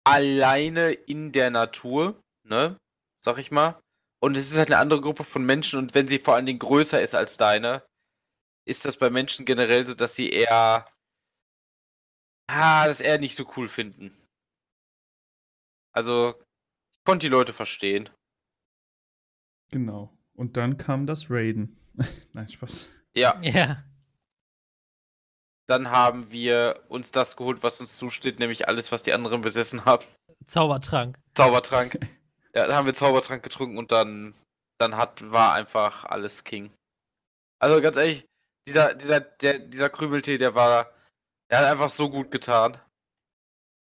alleine in der Natur, ne? Sag ich mal. Und es ist halt eine andere Gruppe von Menschen und wenn sie vor allen Dingen größer ist als deine, ist das bei Menschen generell so, dass sie eher ah, das eher nicht so cool finden. Also, konnte die Leute verstehen. Genau. Und dann kam das Raiden. Nein, Spaß. Ja, Ja. dann haben wir uns das geholt, was uns zusteht, nämlich alles, was die anderen besessen haben. Zaubertrank. Zaubertrank. Ja, dann haben wir Zaubertrank getrunken und dann, dann hat, war einfach alles King. Also ganz ehrlich, dieser, dieser, der, dieser Krümeltee, der war, der hat einfach so gut getan.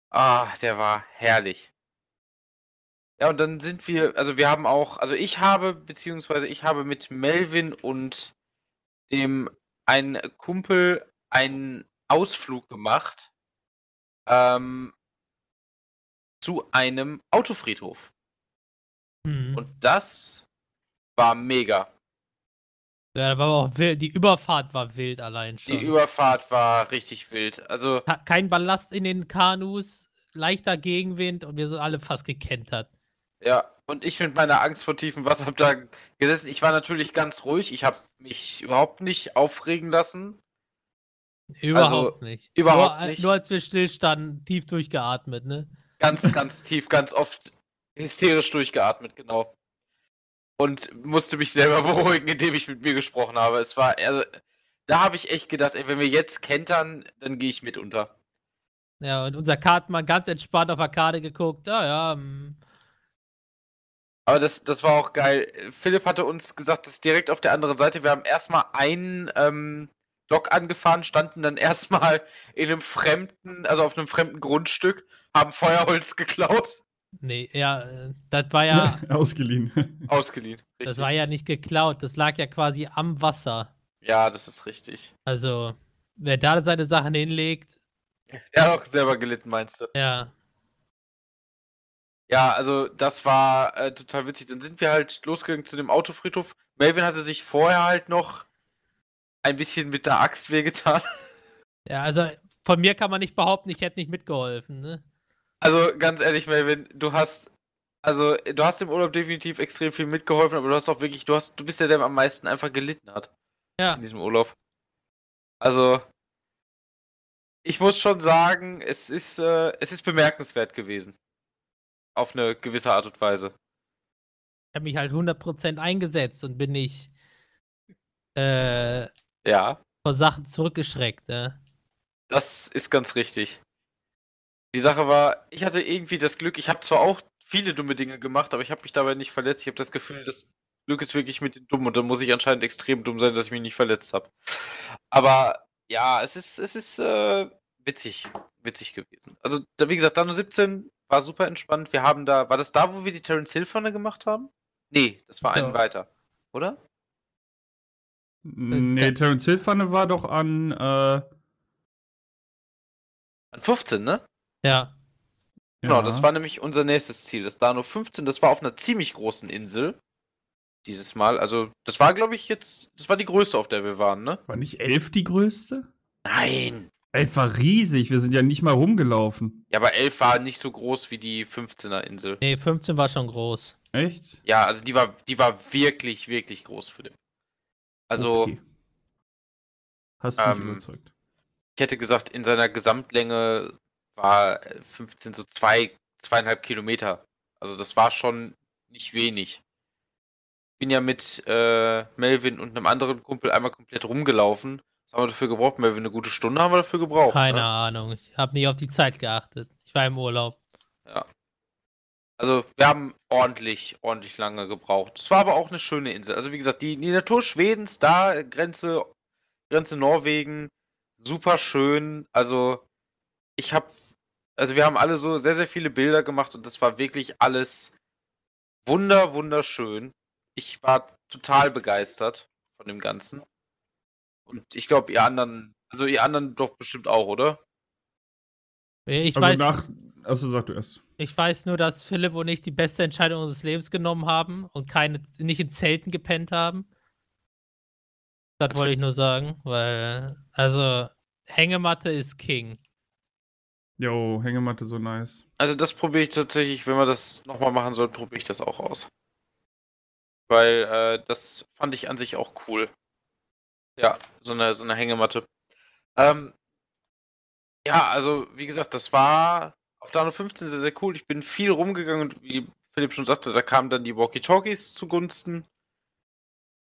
Ah, der war herrlich. Ja, und dann sind wir, also wir haben auch, also ich habe, beziehungsweise ich habe mit Melvin und dem ein Kumpel einen Ausflug gemacht ähm, zu einem Autofriedhof. Hm. Und das war mega. Ja, da war aber auch wild. Die Überfahrt war wild allein schon. Die Überfahrt war richtig wild. Also, Kein Ballast in den Kanus, leichter Gegenwind und wir sind alle fast gekentert. Ja, und ich mit meiner Angst vor tiefem Wasser hab da gesessen. Ich war natürlich ganz ruhig. Ich habe mich überhaupt nicht aufregen lassen. Überhaupt nicht. Also, überhaupt nur, äh, nicht. Nur als wir stillstanden, tief durchgeatmet, ne? Ganz, ganz tief, ganz oft hysterisch durchgeatmet, genau. Und musste mich selber beruhigen, indem ich mit mir gesprochen habe. Es war, also, da habe ich echt gedacht, ey, wenn wir jetzt kentern, dann gehe ich mit unter. Ja, und unser Kartenmann ganz entspannt auf der Karte geguckt. Ja, ja, hm. Aber das, das war auch geil. Philipp hatte uns gesagt, das ist direkt auf der anderen Seite. Wir haben erstmal einen ähm, Dock angefahren, standen dann erstmal in einem fremden, also auf einem fremden Grundstück, haben Feuerholz geklaut, nee, ja, das war ja, Ausgeliehen. ausgeliehen. Das Richtig. war ja nicht geklaut, das lag ja quasi am Wasser. Ja, das ist richtig. Also, wer da seine Sachen hinlegt, Er hat auch selber gelitten, meinst du? ja. Ja, also das war äh, total witzig. Dann sind wir halt losgegangen zu dem Autofriedhof. Melvin hatte sich vorher halt noch ein bisschen mit der Axt wehgetan. Ja, also von mir kann man nicht behaupten, ich hätte nicht mitgeholfen, ne? Also ganz ehrlich, Melvin, du hast also du hast im Urlaub definitiv extrem viel mitgeholfen, aber du hast auch wirklich, du hast, du bist der, der am meisten einfach gelitten hat Ja. in diesem Urlaub. Also ich muss schon sagen, es ist äh, es ist bemerkenswert gewesen. Auf eine gewisse Art und Weise. Ich habe mich halt 100% eingesetzt und bin nicht äh, Ja. vor Sachen zurückgeschreckt, ne? Das ist ganz richtig. Die Sache war, ich hatte irgendwie das Glück, ich habe zwar auch viele dumme Dinge gemacht, aber ich habe mich dabei nicht verletzt. Ich habe das Gefühl, das Glück ist wirklich mit den Dummen und dann muss ich anscheinend extrem dumm sein, dass ich mich nicht verletzt habe. Aber ja, es ist, es ist äh, witzig, witzig gewesen. Also, wie gesagt, Dano 17 war super entspannt. Wir haben da, war das da, wo wir die Terence Hill Pfanne gemacht haben? Nee, das war einen Ja. weiter, oder? Nee, da- Terence Hill Pfanne war doch an, äh, An 15, ne? Ja. Genau, ja. das war nämlich unser nächstes Ziel. Das Dano 15, das war auf einer ziemlich großen Insel. Dieses Mal. Also, das war, glaube ich, jetzt. Das war die größte, auf der wir waren, ne? War nicht elf die größte? Nein. Elf war riesig, wir sind ja nicht mal rumgelaufen. Ja, aber 11 war nicht so groß wie die 15er Insel. Nee, 15 war schon groß. Echt? Ja, also die war, die war wirklich, wirklich groß für den. Also, Okay. Hast du mich ähm, überzeugt. ich hätte gesagt, in seiner Gesamtlänge war äh, 15 so zwei, zweieinhalb Kilometer. Also das war schon nicht wenig. Ich bin ja mit äh, Melvin und einem anderen Kumpel einmal komplett rumgelaufen. Was haben wir dafür gebraucht? Melvin, eine gute Stunde haben wir dafür gebraucht. Keine Ne? Ahnung. Ich habe nicht auf die Zeit geachtet. Ich war im Urlaub. Ja. Also wir haben ordentlich, ordentlich lange gebraucht. Es war aber auch eine schöne Insel. Also wie gesagt, die, die Natur Schwedens, da Grenze, Grenze Norwegen, super schön. Also ich habe, also wir haben alle so sehr, sehr viele Bilder gemacht und das war wirklich alles wunder, wunderschön. Ich war total begeistert von dem Ganzen. Und ich glaube, ihr anderen, also ihr anderen doch bestimmt auch, oder? Ich Also weiß, nach. Achso, sag du erst. ich weiß nur, dass Philipp und ich die beste Entscheidung unseres Lebens genommen haben und keine, nicht in Zelten gepennt haben. Das Das wollte ich nur sagen, weil, also, Hängematte ist King. Jo, Hängematte so nice. Also das probiere ich tatsächlich, wenn wir das nochmal machen sollten, probiere ich das auch aus. Weil äh, das fand ich an sich auch cool. Ja, so eine, so eine Hängematte. Ähm, ja, also wie gesagt, das war auf Dano 15 sehr, sehr cool. Ich bin viel rumgegangen und wie Philipp schon sagte, da kamen dann die Walkie-Talkies zugunsten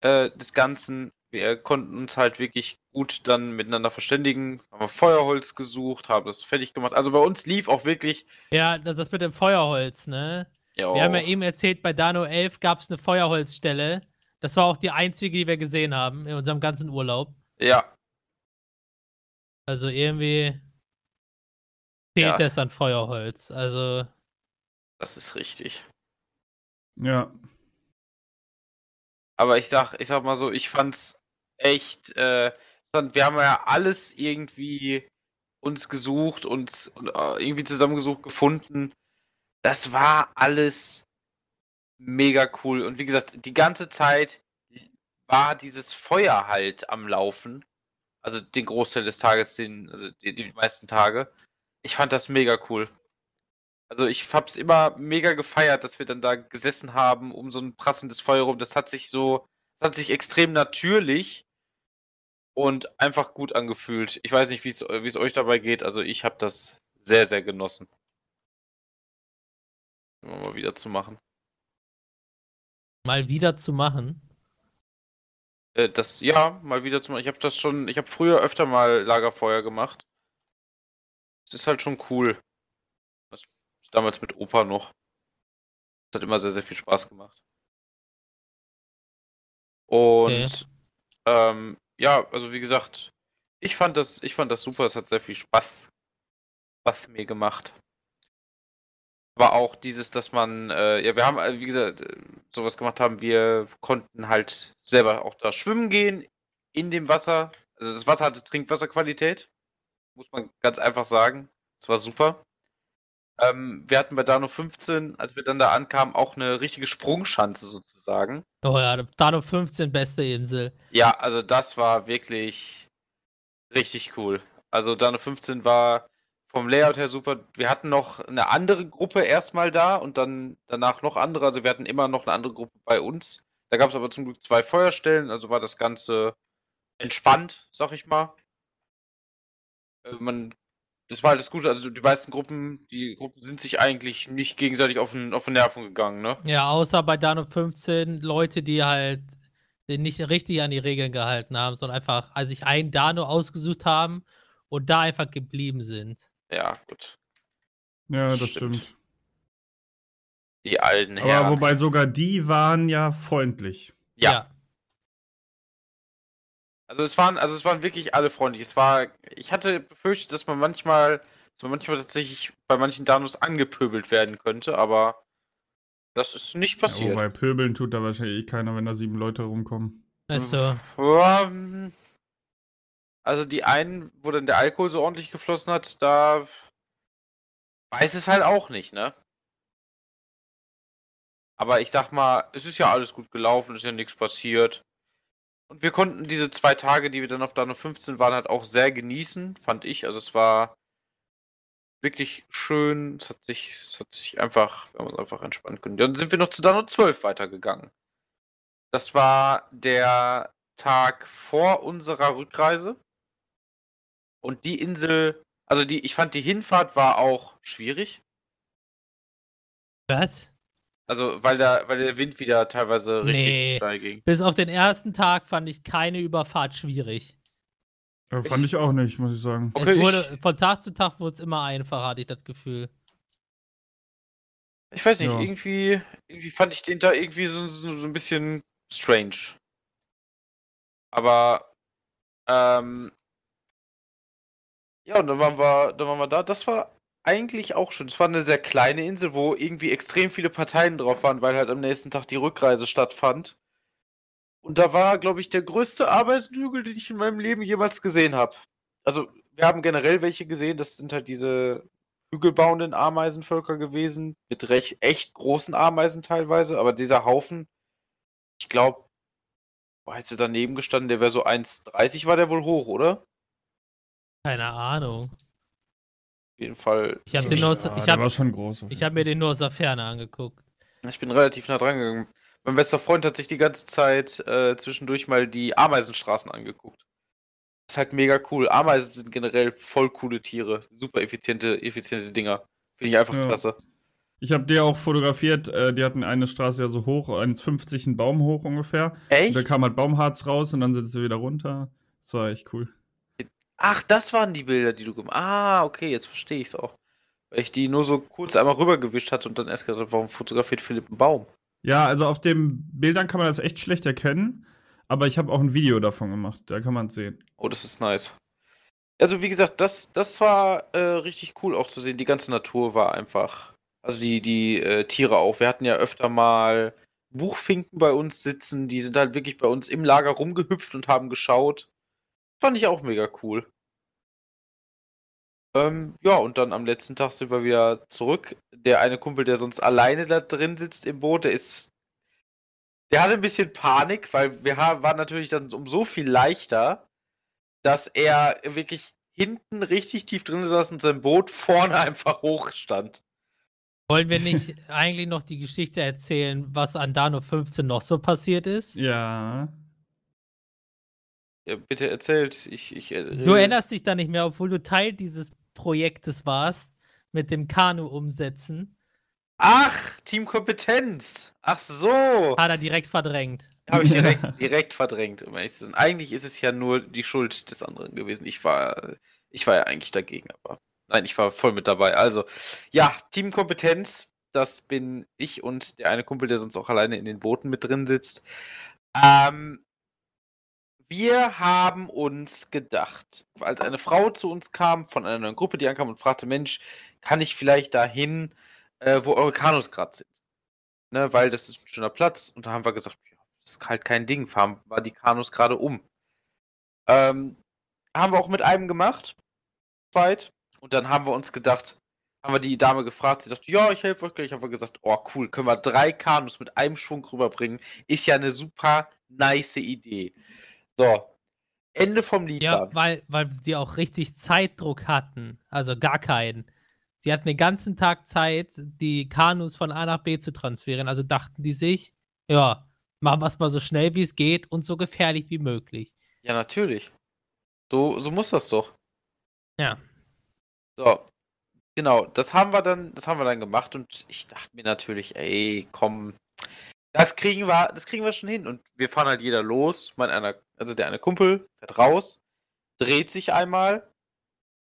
äh, des Ganzen. Wir konnten uns halt wirklich gut dann miteinander verständigen. Haben Feuerholz gesucht, haben das fertig gemacht. Also bei uns lief auch wirklich Ja, das ist mit dem Feuerholz, ne? ja, Wir haben ja eben erzählt, bei Dano 11 gab es eine Feuerholzstelle. Das war auch die einzige, die wir gesehen haben in unserem ganzen Urlaub. Ja, Also irgendwie fehlt Ja. es an Feuerholz. Also, das ist richtig. Ja. Aber ich sag, ich sag mal so, ich fand's echt, äh, wir haben ja alles irgendwie uns gesucht und, und äh, irgendwie zusammengesucht gefunden. Das war alles mega cool. Und wie gesagt, die ganze Zeit war dieses Feuer halt am Laufen. Also den Großteil des Tages, den, also die, die meisten Tage. Ich fand das mega cool. Also ich hab's immer mega gefeiert, dass wir dann da gesessen haben um so ein prassendes Feuer rum. Das hat sich so, das hat sich extrem natürlich und einfach gut angefühlt. Ich weiß nicht, wie es euch dabei geht. Also ich habe das sehr, sehr genossen. Mal wieder zu machen. Mal wieder zu machen. Äh, das, ja, mal wieder zu machen. Ich habe das schon, ich habe früher öfter mal Lagerfeuer gemacht. Es ist halt schon cool. Das, damals mit Opa noch. Das hat immer sehr, sehr viel Spaß gemacht. Und ähm, ja, also wie gesagt, ich fand das, ich fand das super, es hat sehr viel Spaß, Spaß mir gemacht. Aber auch dieses, dass man, äh, ja, wir haben, äh, wie gesagt, äh, sowas gemacht haben, wir konnten halt selber auch da schwimmen gehen in dem Wasser. Also das Wasser hatte Trinkwasserqualität, muss man ganz einfach sagen. Das war super. Ähm, wir hatten bei Dano 15, als wir dann da ankamen, auch eine richtige Sprungschanze sozusagen. Oh ja, Dano 15, beste Insel. Ja, also das war wirklich richtig cool. Also Dano 15 war vom Layout her super. Wir hatten noch eine andere Gruppe erstmal da und dann danach noch andere. Also wir hatten immer noch eine andere Gruppe bei uns. Da gab es aber zum Glück zwei Feuerstellen, also war das Ganze entspannt, sag ich mal. Äh, man, das war halt das Gute, also die meisten Gruppen, die Gruppen sind sich eigentlich nicht gegenseitig auf den, auf den Nerven gegangen, ne? Ja, außer bei Dano 15 Leute, die halt nicht richtig an die Regeln gehalten haben, sondern einfach also sich ein Dano ausgesucht haben und da einfach geblieben sind. Ja, gut. Ja, das Stimmt. stimmt. Die alten Aber Herren. wobei sogar die waren ja freundlich. Ja. Also es waren, also es waren wirklich alle freundlich. Es war, ich hatte befürchtet, dass man manchmal, dass man manchmal tatsächlich bei manchen Danos angepöbelt werden könnte, aber das ist nicht Ja, passiert. wobei Pöbeln tut da wahrscheinlich eh keiner, wenn da sieben Leute rumkommen. Also, Ja, mm, Also die einen, wo dann der Alkohol so ordentlich geflossen hat, da weiß es halt auch nicht, ne? Aber ich sag mal, es ist ja alles gut gelaufen, ist ja nichts passiert. Und wir konnten diese zwei Tage, die wir dann auf Dano 15 waren, halt auch sehr genießen, fand ich. Also es war wirklich schön. Es hat sich, es hat sich einfach, wir haben uns einfach entspannen können. Dann sind wir noch zu Dano 12 weitergegangen. Das war der Tag vor unserer Rückreise. Und die Insel, also die, ich fand die Hinfahrt war auch schwierig. was? Also, weil da, weil der Wind wieder teilweise richtig Nee. steil ging. Bis auf den ersten Tag fand ich keine Überfahrt schwierig. Ja, fand ich auch nicht, muss ich sagen. Okay, es ich- wurde, von Tag zu Tag wurde es immer einfacher, hatte ich das Gefühl. Ich weiß nicht, Ja. irgendwie, irgendwie fand ich den da irgendwie so, so, so ein bisschen strange. Aber, ähm, ja, und dann waren wir, dann waren wir da. Das war eigentlich auch schön. Es war eine sehr kleine Insel, wo irgendwie extrem viele Parteien drauf waren, weil halt am nächsten Tag die Rückreise stattfand. Und da war, glaube ich, der größte Ameisenhügel, den ich in meinem Leben jemals gesehen habe. Also, wir haben generell welche gesehen. Das sind halt diese hügelbauenden Ameisenvölker gewesen, mit recht echt großen Ameisen teilweise, aber dieser Haufen, ich glaube, hätte daneben gestanden, der wäre so 1,30 war der wohl hoch, oder? Keine Ahnung. Auf jeden Fall. Ich hab nur- ja, hab- habe mir den nur aus der Ferne angeguckt. ich bin relativ nah dran gegangen. Mein bester Freund hat sich die ganze Zeit äh, zwischendurch mal die Ameisenstraßen angeguckt. Das ist halt mega cool. Ameisen sind generell voll coole Tiere. Super effiziente, effiziente Dinger. Finde ich einfach Ja. klasse. Ich habe die auch fotografiert. Äh, die hatten eine Straße ja so hoch, 1,50 ein Baum hoch ungefähr. Und Echt? da kam halt Baumharz raus und dann sind sie wieder runter. Das war echt cool. Ach, das waren die Bilder, die du gemacht hast. Ah, okay, jetzt verstehe ich es auch. Weil ich die nur so kurz einmal rübergewischt hatte und dann erst gedacht, habe, warum fotografiert Philipp einen Baum? Ja, also auf den Bildern kann man das echt schlecht erkennen. Aber ich habe auch ein Video davon gemacht. Da kann man es sehen. Oh, das ist nice. Also, wie gesagt, das, das war äh, richtig cool auch zu sehen. Die ganze Natur war einfach. Also, die, die äh, Tiere auch. Wir hatten ja öfter mal Buchfinken bei uns sitzen. Die sind halt wirklich bei uns im Lager rumgehüpft und haben geschaut. Fand ich auch mega cool. Ähm, ja, und dann am letzten Tag sind wir wieder zurück. Der eine Kumpel, der sonst alleine da drin sitzt im Boot, der ist. Der hatte ein bisschen Panik, weil wir waren natürlich dann um so viel leichter, dass er wirklich hinten richtig tief drin saß und sein Boot vorne einfach hoch stand. Wollen wir nicht eigentlich noch die Geschichte erzählen, was an Dano 15 noch so passiert ist? Ja. Ja, bitte erzählt. Ich, ich, äh, Du erinnerst dich da nicht mehr, obwohl du Teil dieses Projektes warst, mit dem Kanu umsetzen. Ach, Teamkompetenz. Ach so. Hat er direkt verdrängt. Habe ich direkt, direkt verdrängt, um ehrlich zu sein. Eigentlich ist es ja nur die Schuld des anderen gewesen. Ich war, ich war ja eigentlich dagegen, aber nein, ich war voll mit dabei. Also, ja, Teamkompetenz, das bin ich und der eine Kumpel, der sonst auch alleine in den Booten mit drin sitzt. Ähm, wir haben uns gedacht, als eine Frau zu uns kam, von einer neuen Gruppe, die ankam und fragte, Mensch, kann ich vielleicht dahin äh, wo eure Kanus gerade sind. Ne, weil das ist ein schöner Platz. Und da haben wir gesagt, ja, das ist halt kein Ding, fahren wir die Kanus gerade um. Ähm, haben wir auch mit einem gemacht. Weit. Und dann haben wir uns gedacht, haben wir die Dame gefragt, sie sagt, ja, ich helfe euch gleich. Haben wir gesagt, oh cool, können wir drei Kanus mit einem Schwung rüberbringen. Ist ja eine super nice Idee. So, Ende vom Lied. Ja, weil, weil die auch richtig Zeitdruck hatten. Also gar keinen. Sie hatten den ganzen Tag Zeit, die Kanus von A nach B zu transferieren. Also dachten die sich, ja, machen wir es mal so schnell wie es geht und so gefährlich wie möglich. Ja, natürlich. So, so muss das doch. Ja. So. Genau, das haben wir dann, das haben wir dann gemacht und ich dachte mir natürlich, ey, komm, das kriegen wir, das kriegen wir schon hin. Und wir fahren halt jeder los. Mein einer, also der eine Kumpel fährt raus, dreht sich einmal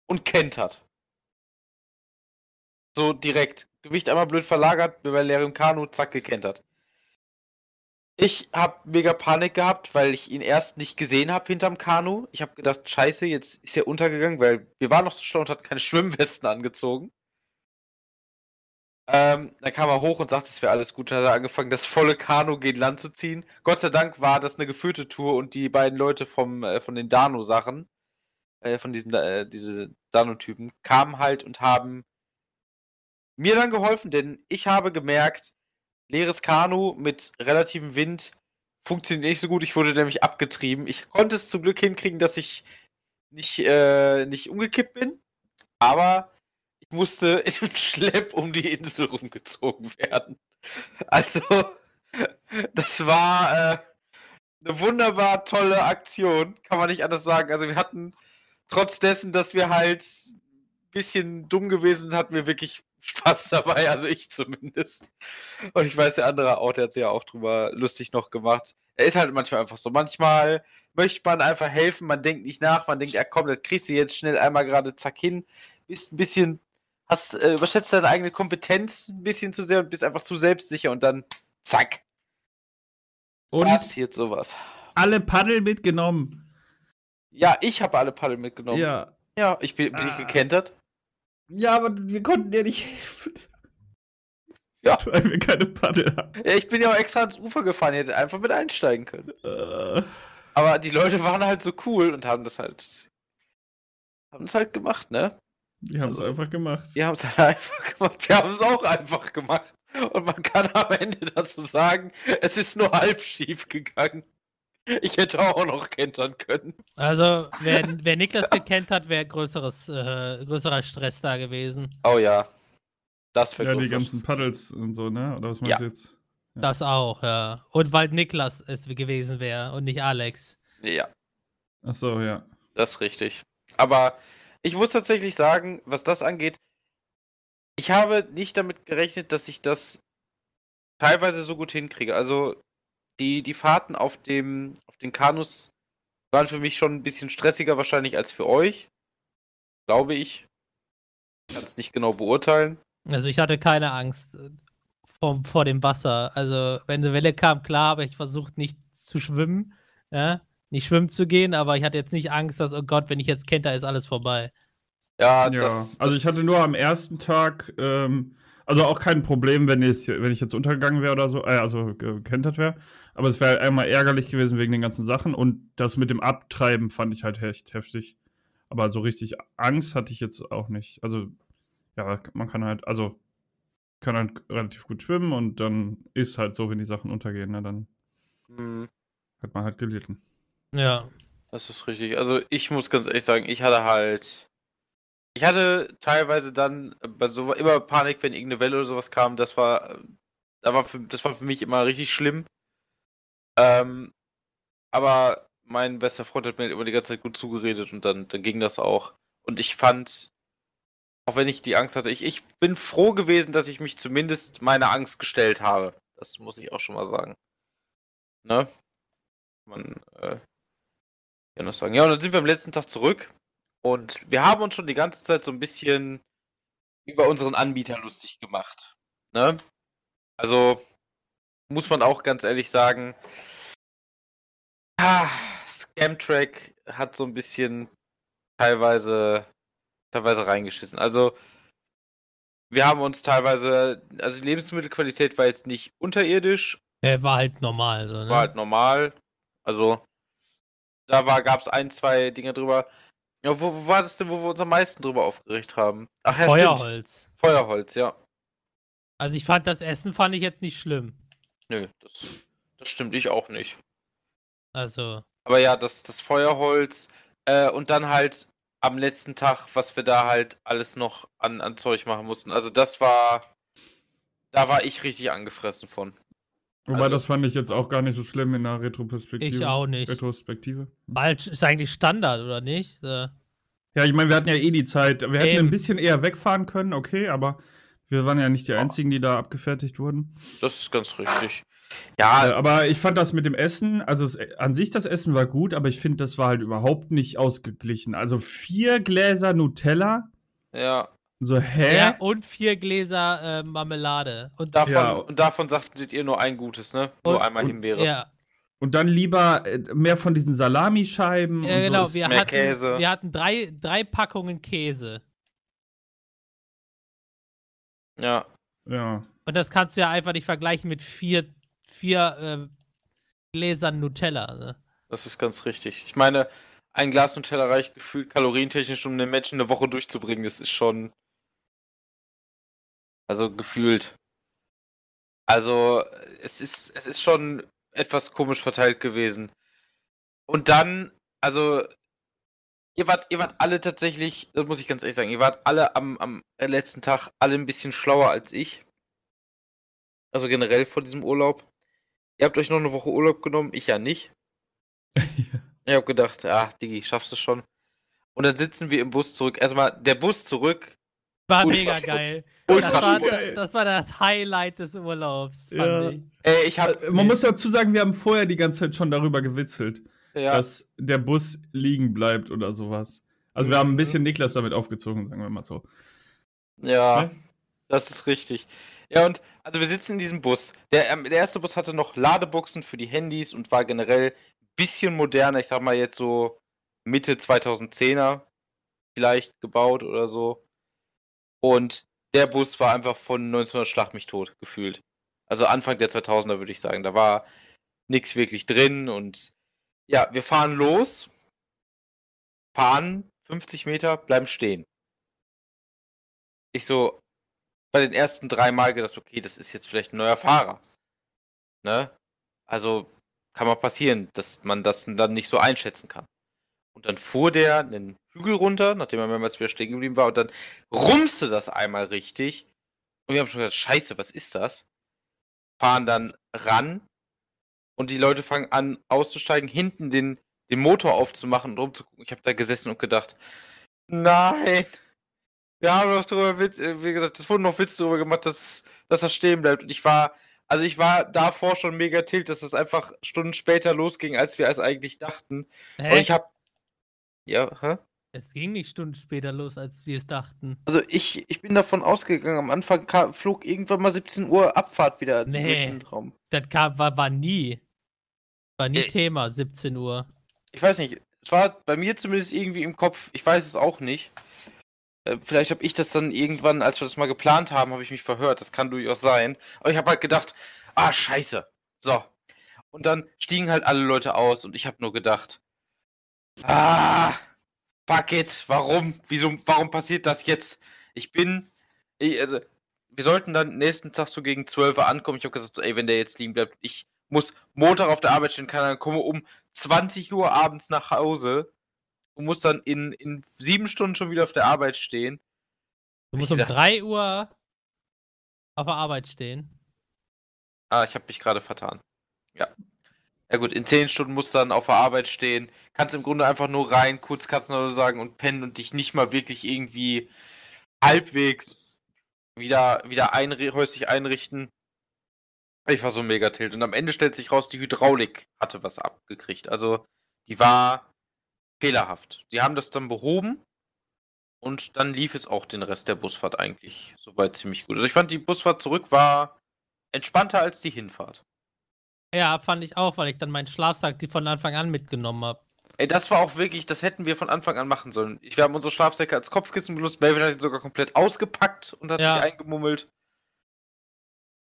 und kentert. So direkt. Gewicht einmal blöd verlagert, bei leerem Kanu, zack, gekentert. Ich hab mega Panik gehabt, weil ich ihn erst nicht gesehen habe hinterm Kanu. Ich habe gedacht, scheiße, jetzt ist er untergegangen, weil wir waren noch so schlau und hatten keine Schwimmwesten angezogen. Ähm, dann kam er hoch und sagte, es wäre alles gut. Dann hat er angefangen, das volle Kanu gegen Land zu ziehen. Gott sei Dank war das eine geführte Tour und die beiden Leute vom, äh, von den Dano-Sachen, äh, von diesen äh, diese Dano-Typen, kamen halt und haben mir dann geholfen, denn ich habe gemerkt, leeres Kanu mit relativem Wind funktioniert nicht so gut. Ich wurde nämlich abgetrieben. Ich konnte es zum Glück hinkriegen, dass ich nicht, äh, nicht umgekippt bin, aber musste in einem Schlepp um die Insel rumgezogen werden. Also, das war äh, eine wunderbar tolle Aktion, kann man nicht anders sagen. Also, wir hatten trotz dessen, dass wir halt ein bisschen dumm gewesen sind, hatten wir wirklich Spaß dabei, also ich zumindest. Und ich weiß, der andere auch, der hat sich ja auch drüber lustig noch gemacht. Er ist halt manchmal einfach so. Manchmal möchte man einfach helfen, man denkt nicht nach, man denkt, ja komm, das kriegst du jetzt schnell einmal gerade zack hin. Bist ein bisschen, hast, äh, überschätzt deine eigene Kompetenz ein bisschen zu sehr und bist einfach zu selbstsicher und dann zack. Und passiert sowas. alle Paddel mitgenommen. Ja, ich habe alle Paddel mitgenommen. Ja. Ja, ich bin, bin ich Ah. gekentert. Ja, aber wir konnten dir nicht helfen. Ja. Weil wir keine Paddel haben. Ja, ich bin ja auch extra ans Ufer gefahren, ihr hättet einfach mit einsteigen können. Äh, Aber die Leute waren halt so cool und haben das halt. Haben das halt gemacht, ne? Die haben es Also- einfach gemacht. Die haben es halt einfach gemacht. Wir haben es auch einfach gemacht. Und man kann am Ende dazu sagen, es ist nur halb schief gegangen. Ich hätte auch noch kentern können. Also, wer, wer Niklas gekannt hat, wäre größeres, äh, größerer Stress da gewesen. Oh ja. Das Ja, wird die ganzen Paddles und so, ne? Oder was meinst Ja. du jetzt? Ja. Das auch, ja. Und weil Niklas es gewesen wäre und nicht Alex. Ja, Ach so, ja. das ist richtig. Aber ich muss tatsächlich sagen, was das angeht, ich habe nicht damit gerechnet, dass ich das teilweise so gut hinkriege. Also die, die Fahrten auf dem auf den Kanus waren für mich schon ein bisschen stressiger wahrscheinlich als für euch. Glaube ich. Kann es nicht genau beurteilen. Also, ich hatte keine Angst äh, vor, vor dem Wasser. Also, wenn eine Welle kam, klar, habe ich versucht, nicht zu schwimmen. Ja? Nicht schwimmen zu gehen, aber ich hatte jetzt nicht Angst, dass, oh Gott, wenn ich jetzt kenter, ist alles vorbei. Ja, Ja, das, also ich hatte nur am ersten Tag, ähm, also auch kein Problem, wenn ich, wenn ich jetzt untergegangen wäre oder so, äh, also gekentert wäre. Aber es wäre einmal ärgerlich gewesen wegen den ganzen Sachen und das mit dem Abtreiben fand ich halt echt heftig. Aber so richtig Angst hatte ich jetzt auch nicht. Also, ja, man kann halt, also kann halt relativ gut schwimmen und dann ist halt so, wenn die Sachen untergehen, ne, dann Hm, hat man halt gelitten. Ja. Das ist richtig. Also ich muss ganz ehrlich sagen, ich hatte halt. Ich hatte teilweise dann bei so immer Panik, wenn irgendeine Welle oder sowas kam. Das war, da war für, das war für mich immer richtig schlimm. Ähm, aber mein bester Freund hat mir immer die ganze Zeit gut zugeredet und dann, dann ging das auch. Und ich fand, auch wenn ich die Angst hatte, ich, ich bin froh gewesen, dass ich mich zumindest meiner Angst gestellt habe. Das muss ich auch schon mal sagen. Ne? Man, äh, das sagen. Ja, und dann sind wir am letzten Tag zurück und wir haben uns schon die ganze Zeit so ein bisschen über unseren Anbieter lustig gemacht. Ne? Also muss man auch ganz ehrlich sagen, ah, Scamtrack hat so ein bisschen teilweise teilweise reingeschissen. Also wir haben uns teilweise, also die Lebensmittelqualität war jetzt nicht unterirdisch, Er war halt normal. So, ne? war halt normal. Also, da war, gab es ein, zwei Dinge drüber. Ja, wo, wo war das denn, wo wir uns am meisten drüber aufgeregt haben? Ach ja, stimmt. Feuerholz. Feuerholz, ja. Also ich fand das Essen fand ich jetzt nicht schlimm. Nö, das, das stimmt ich auch nicht. Also, Aber ja, das, das Feuerholz äh, und dann halt am letzten Tag, was wir da halt alles noch an, an Zeug machen mussten. Also das war, da war ich richtig angefressen von. Wobei, Also- das fand ich jetzt auch gar nicht so schlimm in der Retroperspektive. ich auch nicht. Retrospektive. Bald ist eigentlich Standard, oder nicht? Äh, Ja, ich meine, wir hatten ja eh die Zeit. Wir hätten Eben. ein bisschen eher wegfahren können, okay, aber wir waren ja nicht die einzigen, die da abgefertigt wurden. Das ist ganz richtig. Ja, aber ich fand das mit dem Essen, also es, an sich das Essen war gut, aber ich finde, das war halt überhaupt nicht ausgeglichen. Also vier Gläser Nutella, ja. So hä? ja, und vier Gläser äh, Marmelade. Und Davon, Ja. Und davon sagten seht ihr nur ein gutes, ne? Nur Und- einmal und- Himbeere. Ja, Und dann lieber äh, mehr von diesen Salamischeiben. ja und genau. So. wir, mehr hatten, Käse. wir hatten drei, drei Packungen Käse. Ja. ja. Und das kannst du ja einfach nicht vergleichen mit vier, vier äh, Gläsern Nutella. Ne? Das ist ganz richtig. Ich meine, ein Glas Nutella reicht gefühlt kalorientechnisch, um den Menschen eine Woche durchzubringen. Das ist schon. Also gefühlt. Also, es ist, es ist schon etwas komisch verteilt gewesen. Und dann, also, ihr wart, ihr wart alle tatsächlich, das muss ich ganz ehrlich sagen, ihr wart alle am, am letzten Tag alle ein bisschen schlauer als ich. Also generell vor diesem Urlaub. Ihr habt euch noch eine Woche Urlaub genommen, ich ja nicht. Ich hab gedacht, ah, Digi, schaffst du schon. Und dann sitzen wir im Bus zurück. Erstmal, der Bus zurück. War mega geil. Ultra Das war, das, das war das Highlight des Urlaubs, fand Ja. ich. Ey, ich hab. Äh, Man muss dazu sagen, wir haben vorher die ganze Zeit schon darüber gewitzelt, ja, dass der Bus liegen bleibt oder sowas. Also wir haben ein Mhm. bisschen Niklas damit aufgezogen, sagen wir mal so. ja, Ne? das ist richtig. Ja, und also wir sitzen in diesem Bus. Der, ähm, der erste Bus hatte noch Ladebuchsen für die Handys und war generell ein bisschen moderner. Ich sag mal jetzt so Mitte 2010er vielleicht gebaut oder so. Und der Bus war einfach von 1900 Schlag mich tot gefühlt. Also Anfang der 2000er würde ich sagen. Da war nichts wirklich drin und ja, wir fahren los, fahren 50 Meter, bleiben stehen. Ich so bei den ersten drei Mal gedacht, okay, das ist jetzt vielleicht ein neuer Fahrer. Ne? Also kann mal passieren, dass man das dann nicht so einschätzen kann. Und dann fuhr der einen Hügel runter, nachdem er mehrmals wieder stehen geblieben war, und dann rumste das einmal richtig. Und wir haben schon gedacht, scheiße, was ist das? Fahren dann ran und die Leute fangen an auszusteigen, hinten den, den Motor aufzumachen und rumzugucken. Ich habe da gesessen und gedacht, nein, wir haben doch drüber Witz, äh, wie gesagt, es wurden noch Witz drüber gemacht, dass, dass er stehen bleibt. Und ich war, also ich war davor schon mega tilt, dass es einfach Stunden später losging, als wir es eigentlich dachten. Und Hä? ich habe, ja, hä? Es ging nicht Stunden später los, als wir es dachten. Also ich, ich bin davon ausgegangen, am Anfang kam, flog irgendwann mal 17 Uhr Abfahrt wieder Nee. durch den Raum. Das kam, war, war nie. War nie Äh. Thema, 17 Uhr. Ich weiß nicht, es war bei mir zumindest irgendwie im Kopf, ich weiß es auch nicht. Äh, Vielleicht habe ich das dann irgendwann, als wir das mal geplant haben, habe ich mich verhört. Das kann durchaus sein. Aber ich habe halt gedacht, ah, scheiße. So. Und dann stiegen halt alle Leute aus und ich habe nur gedacht, ah, fuck it, warum? Wieso, warum passiert das jetzt? Ich bin, ich, also, wir sollten dann nächsten Tag so gegen 12 Uhr ankommen. Ich habe gesagt, so, ey, wenn der jetzt liegen bleibt, ich muss Montag auf der Arbeit stehen, kann dann komme um 20 Uhr abends nach Hause und muss dann in, in sieben Stunden schon wieder auf der Arbeit stehen. Du Ich musst um dachte- 3 Uhr auf der Arbeit stehen. Ah, ich habe mich gerade vertan. Ja. Ja gut, in zehn Stunden musst du dann auf der Arbeit stehen. Kannst im Grunde einfach nur rein, kurz Katzenhallo sagen und pennen und dich nicht mal wirklich irgendwie halbwegs wieder, wieder einri häuslich einrichten. Ich war so mega tilt. Und am Ende stellt sich raus, die Hydraulik hatte was abgekriegt. Also, die war fehlerhaft. Die haben das dann behoben und dann lief es auch den Rest der Busfahrt eigentlich soweit ziemlich gut. Also, ich fand, die Busfahrt zurück war entspannter als die Hinfahrt. Ja, fand ich auch, weil ich dann meinen Schlafsack die von Anfang an mitgenommen habe. Ey, das war auch wirklich, das hätten wir von Anfang an machen sollen. Ich, wir haben unsere Schlafsäcke als Kopfkissen benutzt. Melvin hat ihn sogar komplett ausgepackt und hat Ja. sich eingemummelt.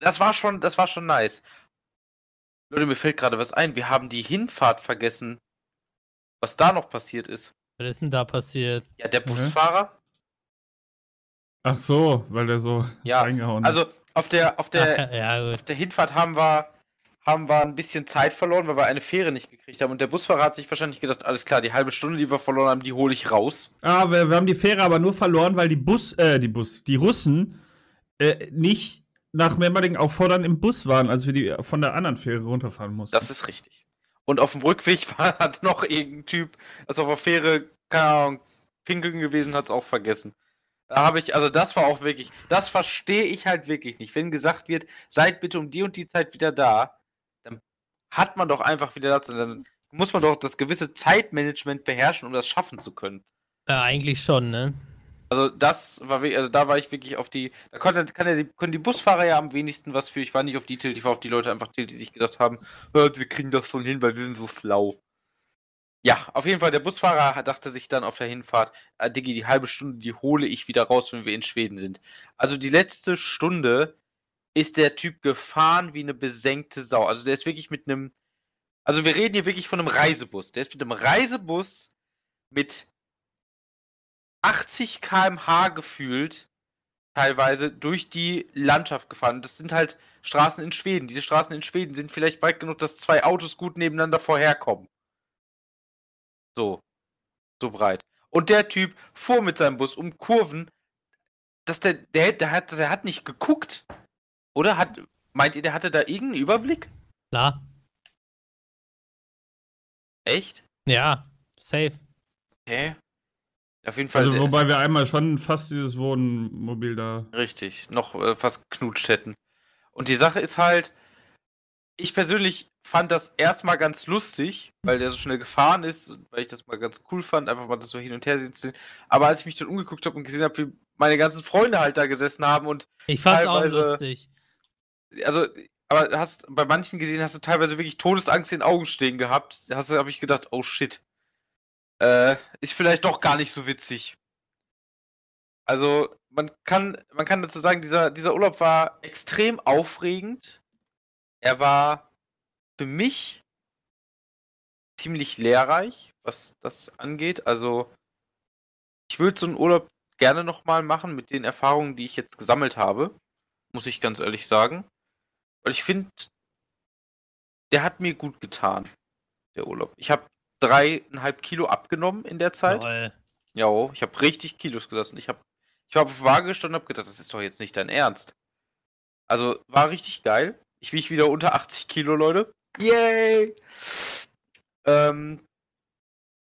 Das war schon, das war schon nice. Leute, mir fällt gerade was ein. Wir haben die Hinfahrt vergessen. Was da noch passiert ist. Was ist denn da passiert? Ja, der Busfahrer. Ach so, weil der so Ja, reingehauen hat. Also auf der, auf der, ja, gut. auf der Hinfahrt haben wir, haben wir ein bisschen Zeit verloren, weil wir eine Fähre nicht gekriegt haben. Und der Busfahrer hat sich wahrscheinlich gedacht, alles klar, die halbe Stunde, die wir verloren haben, die hole ich raus. Ah, wir, wir haben die Fähre aber nur verloren, weil die Bus, äh, die Bus, die Russen äh, nicht nach Memmerding auffordern im Bus waren, als wir die von der anderen Fähre runterfahren mussten. Das ist richtig. Und auf dem Rückweg war hat noch irgendein Typ, also auf der Fähre, keine Ahnung, pinkeln gewesen, hat es auch vergessen. Da habe ich, also das war auch wirklich, das verstehe ich halt wirklich nicht. Wenn gesagt wird, seid bitte um die und die Zeit wieder da, hat man doch einfach wieder dazu, dann muss man doch das gewisse Zeitmanagement beherrschen, um das schaffen zu können. ja, eigentlich schon, ne? Also das war wirklich, also da war ich wirklich auf die, da konnte, kann ja die, können die Busfahrer ja am wenigsten was für. Ich war nicht auf die tilt, ich war auf die Leute einfach tilt, die sich gedacht haben, "Hört, wir kriegen das schon hin, weil wir sind so schlau. Ja, auf jeden Fall, der Busfahrer dachte sich dann auf der Hinfahrt, äh, Diggi, die halbe Stunde, die hole ich wieder raus, wenn wir in Schweden sind. Also die letzte Stunde ist der Typ gefahren wie eine besenkte Sau. Also der ist wirklich mit einem, also wir reden hier wirklich von einem Reisebus. Der ist mit einem Reisebus mit 80 km/h gefühlt teilweise durch die Landschaft gefahren. Das sind halt Straßen in Schweden. Diese Straßen in Schweden sind vielleicht breit genug, dass zwei Autos gut nebeneinander vorherkommen. So. So breit. Und der Typ fuhr mit seinem Bus um Kurven, dass der, der, der hat, der hat nicht geguckt. Oder hat, meint ihr, der hatte da irgendeinen Überblick? Klar. Echt? Ja, safe. Hä? Auf jeden Fall. also, wobei wir einmal schon fast dieses Wohnmobil da. Richtig, noch äh, fast knutscht hätten. Und die Sache ist halt, ich persönlich fand das erstmal ganz lustig, weil der so schnell gefahren ist, weil ich das mal ganz cool fand, einfach mal das so hin und her sehen zu sehen. Aber als ich mich dann umgeguckt habe und gesehen habe, wie meine ganzen Freunde halt da gesessen haben und Ich fand's auch Teilweise- lustig. Also, aber hast bei manchen gesehen, hast du teilweise wirklich Todesangst in den Augen stehen gehabt. Hast du, habe ich gedacht, oh shit. Äh, ist vielleicht doch gar nicht so witzig. Also, man kann, man kann dazu sagen, dieser, dieser Urlaub war extrem aufregend. Er war für mich ziemlich lehrreich, was das angeht. Also, ich würde so einen Urlaub gerne nochmal machen mit den Erfahrungen, die ich jetzt gesammelt habe. Muss ich ganz ehrlich sagen. Weil ich finde, der hat mir gut getan, der Urlaub. Ich habe dreieinhalb Kilo abgenommen in der Zeit. Lol. Ja, ich habe richtig Kilos gelassen. Ich habe ich hab auf Waage gestanden und habe gedacht, das ist doch jetzt nicht dein Ernst. Also war richtig geil. Ich wiege wieder unter 80 Kilo, Leute. Yay! Ähm,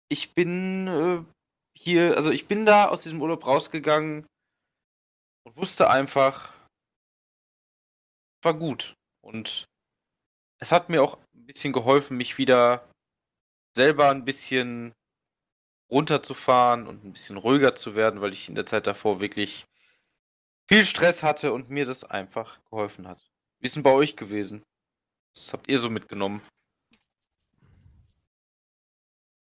ich bin äh, hier, also ich bin da aus diesem Urlaub rausgegangen und wusste einfach, war gut. Und es hat mir auch ein bisschen geholfen, mich wieder selber ein bisschen runterzufahren und ein bisschen ruhiger zu werden, weil ich in der Zeit davor wirklich viel Stress hatte und mir das einfach geholfen hat. Wie ist denn bei euch gewesen? Was habt ihr so mitgenommen?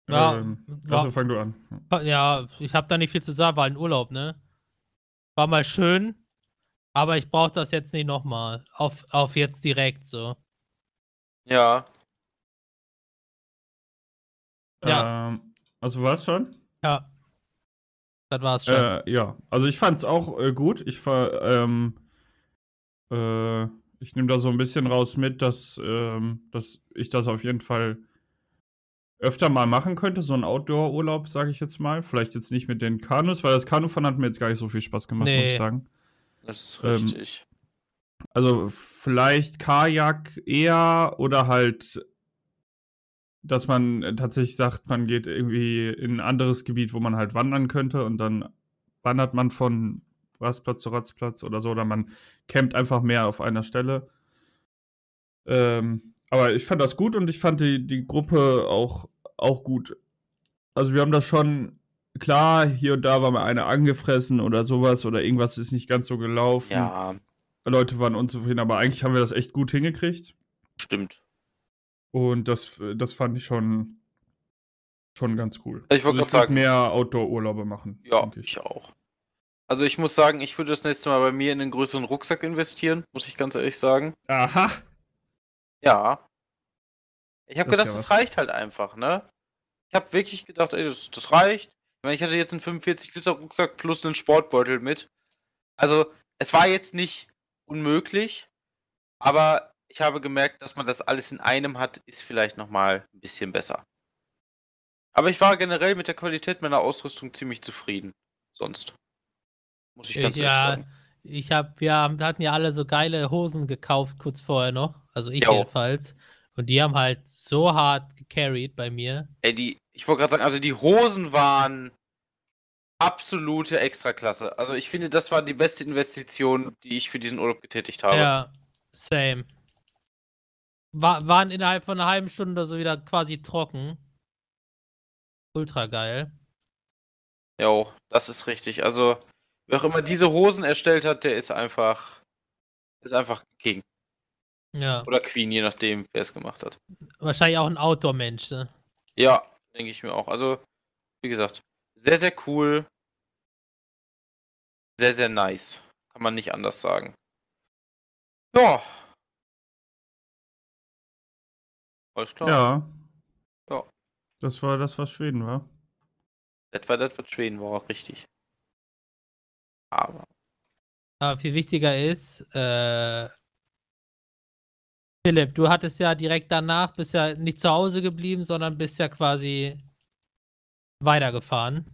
Ja, Ähm, war- also fang du an. Ja, ich habe da nicht viel zu sagen, war ein Urlaub, ne? War mal schön, aber ich brauche das jetzt nicht nochmal. Auf, auf jetzt direkt so. Ja, Ja. Ähm, also war es schon? Ja. Das war's schon. Äh, ja, also ich fand's auch äh, gut. Ich war, ähm, äh, ich nehme da so ein bisschen raus mit, dass, ähm, dass ich das auf jeden Fall öfter mal machen könnte, so ein Outdoor-Urlaub, sage ich jetzt mal. Vielleicht jetzt nicht mit den Kanus, weil das Kanufahren hat mir jetzt gar nicht so viel Spaß gemacht, muss Nee. ich sagen. Das ist Ähm, richtig. Also vielleicht Kajak eher oder halt, dass man tatsächlich sagt, man geht irgendwie in ein anderes Gebiet, wo man halt wandern könnte und dann wandert man von Rastplatz zu Rastplatz oder so oder man campt einfach mehr auf einer Stelle. Ähm, aber ich fand das gut und ich fand die, die Gruppe auch, auch gut. Also wir haben das schon, klar, hier und da war mal eine angefressen oder sowas oder irgendwas ist nicht ganz so gelaufen. Ja, Leute waren unzufrieden, aber eigentlich haben wir das echt gut hingekriegt. stimmt. Und das, das fand ich schon, schon ganz cool. Ich wollte also sagen- mehr Outdoor-Urlaube machen. Ja, denk ich auch. Also ich muss sagen, ich würde das nächste Mal bei mir in einen größeren Rucksack investieren, muss ich ganz ehrlich sagen. Aha. Ja. Ich habe gedacht, ja das reicht halt einfach, ne? Ich habe wirklich gedacht, ey, das, das reicht. Ich hatte jetzt einen 45 Liter Rucksack plus einen Sportbeutel mit. Also, es war jetzt nicht unmöglich, aber ich habe gemerkt, dass man das alles in einem hat, ist vielleicht nochmal ein bisschen besser. Aber ich war generell mit der Qualität meiner Ausrüstung ziemlich zufrieden. Sonst. Muss ich ganz ehrlich ja, sagen. ich hab, wir haben- hatten ja alle so geile Hosen gekauft kurz vorher noch. Also ich Jo. jedenfalls. Und die haben halt so hart gecarried bei mir. Ey, die, ich wollte gerade sagen, also die Hosen waren absolute Extraklasse. Also ich finde, das war die beste Investition, die ich für diesen Urlaub getätigt habe. Ja, same. War, waren innerhalb von einer halben Stunde so wieder quasi trocken. Ultra geil. Jo, das ist richtig. Also, wer auch immer diese Hosen erstellt hat, der ist einfach, ist einfach King. Ja. Oder Queen, je nachdem, wer es gemacht hat. Wahrscheinlich auch ein Outdoor-Mensch. Ne? Ja, denke ich mir auch. Also, wie gesagt, sehr, sehr cool. Sehr, sehr nice. Kann man nicht anders sagen. Ja. Alles klar. Ja. Ja. Das war das, was Schweden war. Das war das, was Schweden war, auch richtig. Aber. Aber viel wichtiger ist, äh, Philipp, du hattest ja direkt danach, bist ja nicht zu Hause geblieben, sondern bist ja quasi weitergefahren.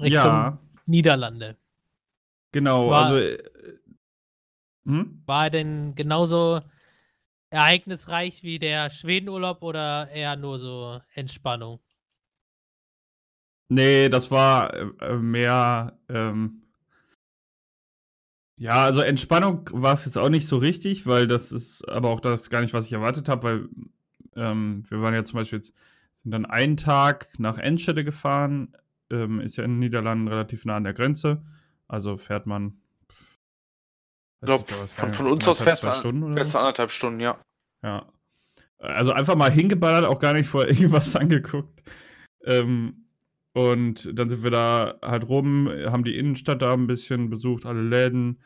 Richtung Ja, Niederlande. genau. War- also. äh, Hm? War er denn genauso ereignisreich wie der Schwedenurlaub oder eher nur so Entspannung? Nee, das war äh, äh, mehr. Ähm, ja, also Entspannung war es jetzt auch nicht so richtig, weil das ist aber auch das gar nicht, was ich erwartet habe, weil ähm, wir waren ja zum Beispiel jetzt, sind dann einen Tag nach Enschede gefahren, ähm, ist ja in den Niederlanden relativ nah an der Grenze, also fährt man. Ich glaube, von, von uns aus fährst du an- anderthalb Stunden, ja. Ja. Also einfach mal hingeballert, auch gar nicht vorher irgendwas angeguckt. Ähm, und dann sind wir da halt rum, haben die Innenstadt da ein bisschen besucht, alle Läden,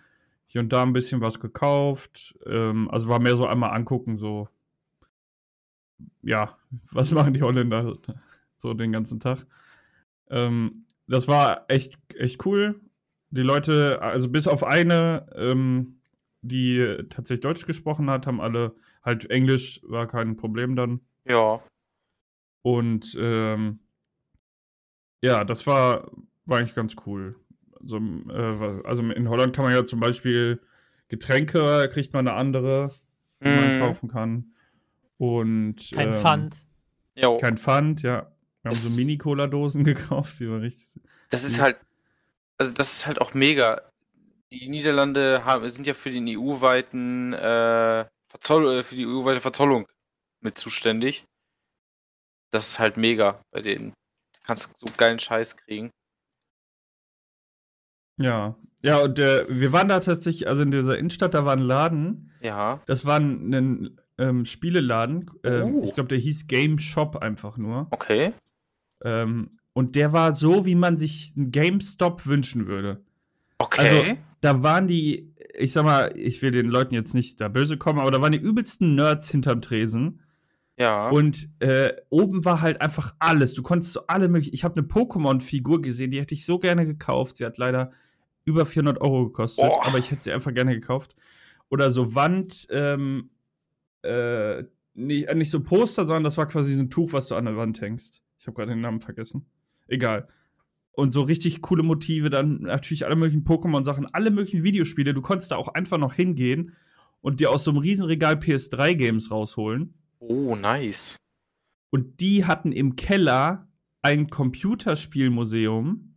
hier und da ein bisschen was gekauft. Ähm, also war mehr so einmal angucken, so, ja, was machen die Holländer so den ganzen Tag. Ähm, das war echt, echt cool. Die Leute, also bis auf eine, ähm, die tatsächlich Deutsch gesprochen hat, haben alle halt Englisch, war kein Problem dann. Ja. Und ähm, ja, das war, war eigentlich ganz cool. Also, äh, also in Holland kann man ja zum Beispiel Getränke, kriegt man eine andere, die man Mhm. kaufen kann. Und Kein ähm, Pfand. Jo. Kein Pfand, ja. Wir haben Das- so Mini-Cola-Dosen gekauft, die waren richtig. Das ist halt, also das ist halt auch mega. Die Niederlande haben, sind ja für den EU-weiten äh, Verzoll, äh, für die EU-weite Verzollung mit zuständig. Das ist halt mega bei denen. Du kannst so geilen Scheiß kriegen. Ja. Ja, und äh, wir waren da tatsächlich, also in dieser Innenstadt, da war ein Laden, Ja. das war ein, ein ähm, Spieleladen. Ähm, Oh. Ich glaube, der hieß Game Shop einfach nur. Okay. Ähm, und der war so, wie man sich einen GameStop wünschen würde. Okay. Also, Da waren die, ich sag mal, ich will den Leuten jetzt nicht da böse kommen, aber da waren die übelsten Nerds hinterm Tresen. Ja. Und äh, oben war halt einfach alles. Du konntest so alle möglichen. Ich habe eine Pokémon-Figur gesehen, die hätte ich so gerne gekauft. Sie hat leider über 400 Euro gekostet, Oh. aber ich hätte sie einfach gerne gekauft. Oder so Wand, ähm, äh, nicht, nicht so Poster, sondern das war quasi so ein Tuch, was du an der Wand hängst. Ich habe gerade den Namen vergessen. Egal. Und so richtig coole Motive, dann natürlich alle möglichen Pokémon-Sachen, alle möglichen Videospiele. Du konntest da auch einfach noch hingehen und dir aus so einem Riesenregal PS3-Games rausholen. Oh, nice. Und die hatten im Keller ein Computerspielmuseum,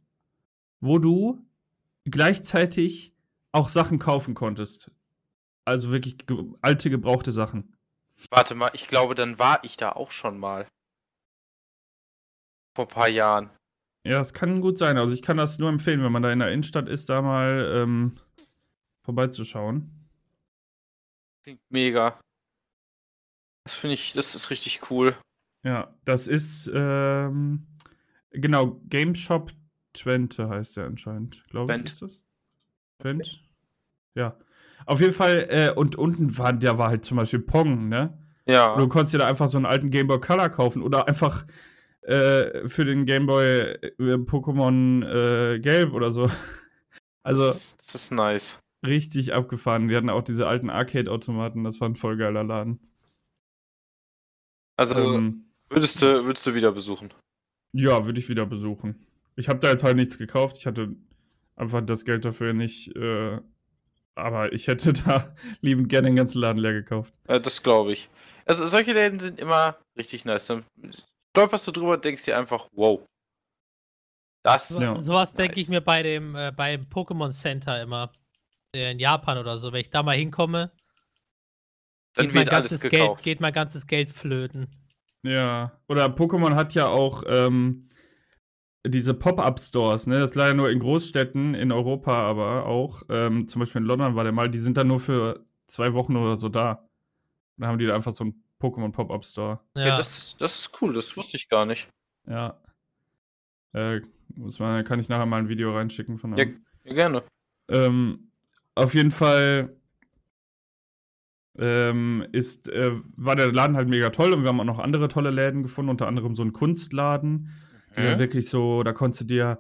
wo du gleichzeitig auch Sachen kaufen konntest. Also wirklich ge alte, gebrauchte Sachen. Warte mal, ich glaube, dann war ich da auch schon mal. Vor ein paar Jahren. Ja, das kann gut sein. Also ich kann das nur empfehlen, wenn man da in der Innenstadt ist, da mal ähm, vorbeizuschauen. Klingt mega. Das finde ich, das ist richtig cool. Ja, das ist, ähm, genau, Game Shop Twente heißt der anscheinend, glaube ich. Ist das? Twent? Ja. Auf jeden Fall, äh, und unten war, der war halt zum Beispiel Pong, ne? Ja. Du konntest dir da einfach so einen alten Game Boy Color kaufen oder einfach äh, für den Game Boy äh, Pokémon äh, Gelb oder so. Also das, ist- das ist nice. richtig abgefahren. Die hatten auch diese alten Arcade-Automaten, das war ein voll geiler Laden. Also Ähm, würdest du, würdest du wieder besuchen? ja, würde ich wieder besuchen. Ich habe da jetzt halt nichts gekauft. Ich hatte einfach das Geld dafür nicht. Äh, aber ich hätte da liebend gerne den ganzen Laden leer gekauft. Äh, das glaube ich. Also solche Läden sind immer richtig nice. Dann stolperst du drüber und denkst dir einfach, wow. Das So, Ja. Sowas denke Nice. ich mir bei dem äh, beim Pokémon Center immer. äh, In Japan oder so. Wenn ich da mal hinkomme, dann geht mein, wird alles ganzes gekauft. Geld, geht mein ganzes Geld flöten. Ja. Oder Pokémon hat ja auch ähm, diese Pop-Up-Stores, ne? Das ist leider nur in Großstädten, in Europa aber auch. Ähm, zum Beispiel in London war der mal, die sind dann nur für zwei Wochen oder so da. Da haben die da einfach so einen Pokémon Pop-Up-Store. Ja, Ja, das, ist- das ist cool, das wusste ich gar nicht. Ja. Äh, muss man, kann ich nachher mal ein Video reinschicken von Ja. einem. Ja, gerne. Ähm, auf jeden Fall ähm, ist, äh, war der Laden halt mega toll und wir haben auch noch andere tolle Läden gefunden, unter anderem so einen Kunstladen. Mhm. wirklich so, da konntest du dir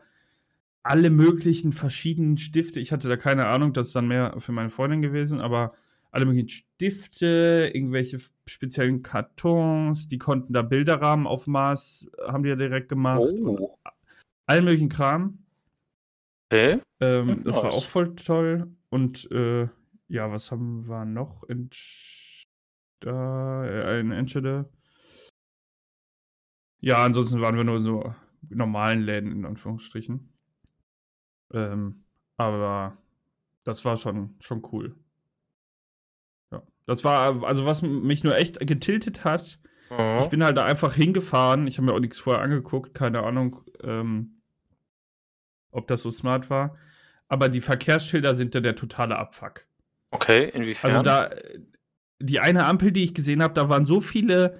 alle möglichen verschiedenen Stifte, ich hatte da keine Ahnung, das ist dann mehr für meine Freundin gewesen, aber alle möglichen Stifte, irgendwelche speziellen Kartons, die konnten da Bilderrahmen auf Maß, haben die ja direkt gemacht. Oh. allen möglichen Kram. Okay. Ähm, Hm, das war auch voll toll. Und äh, ja, was haben wir noch in, äh, in Enschede? Ja, ansonsten waren wir nur in so normalen Läden, in Anführungsstrichen. Ähm, aber das war schon, schon cool. Ja. Das war, also was mich nur echt getiltet hat, ich bin halt da einfach hingefahren. Ich habe mir auch nichts vorher angeguckt. Keine Ahnung, ähm, ob das so smart war. Aber die Verkehrsschilder sind da der totale Abfuck. Okay, inwiefern? Also da, die eine Ampel, die ich gesehen habe, da waren so viele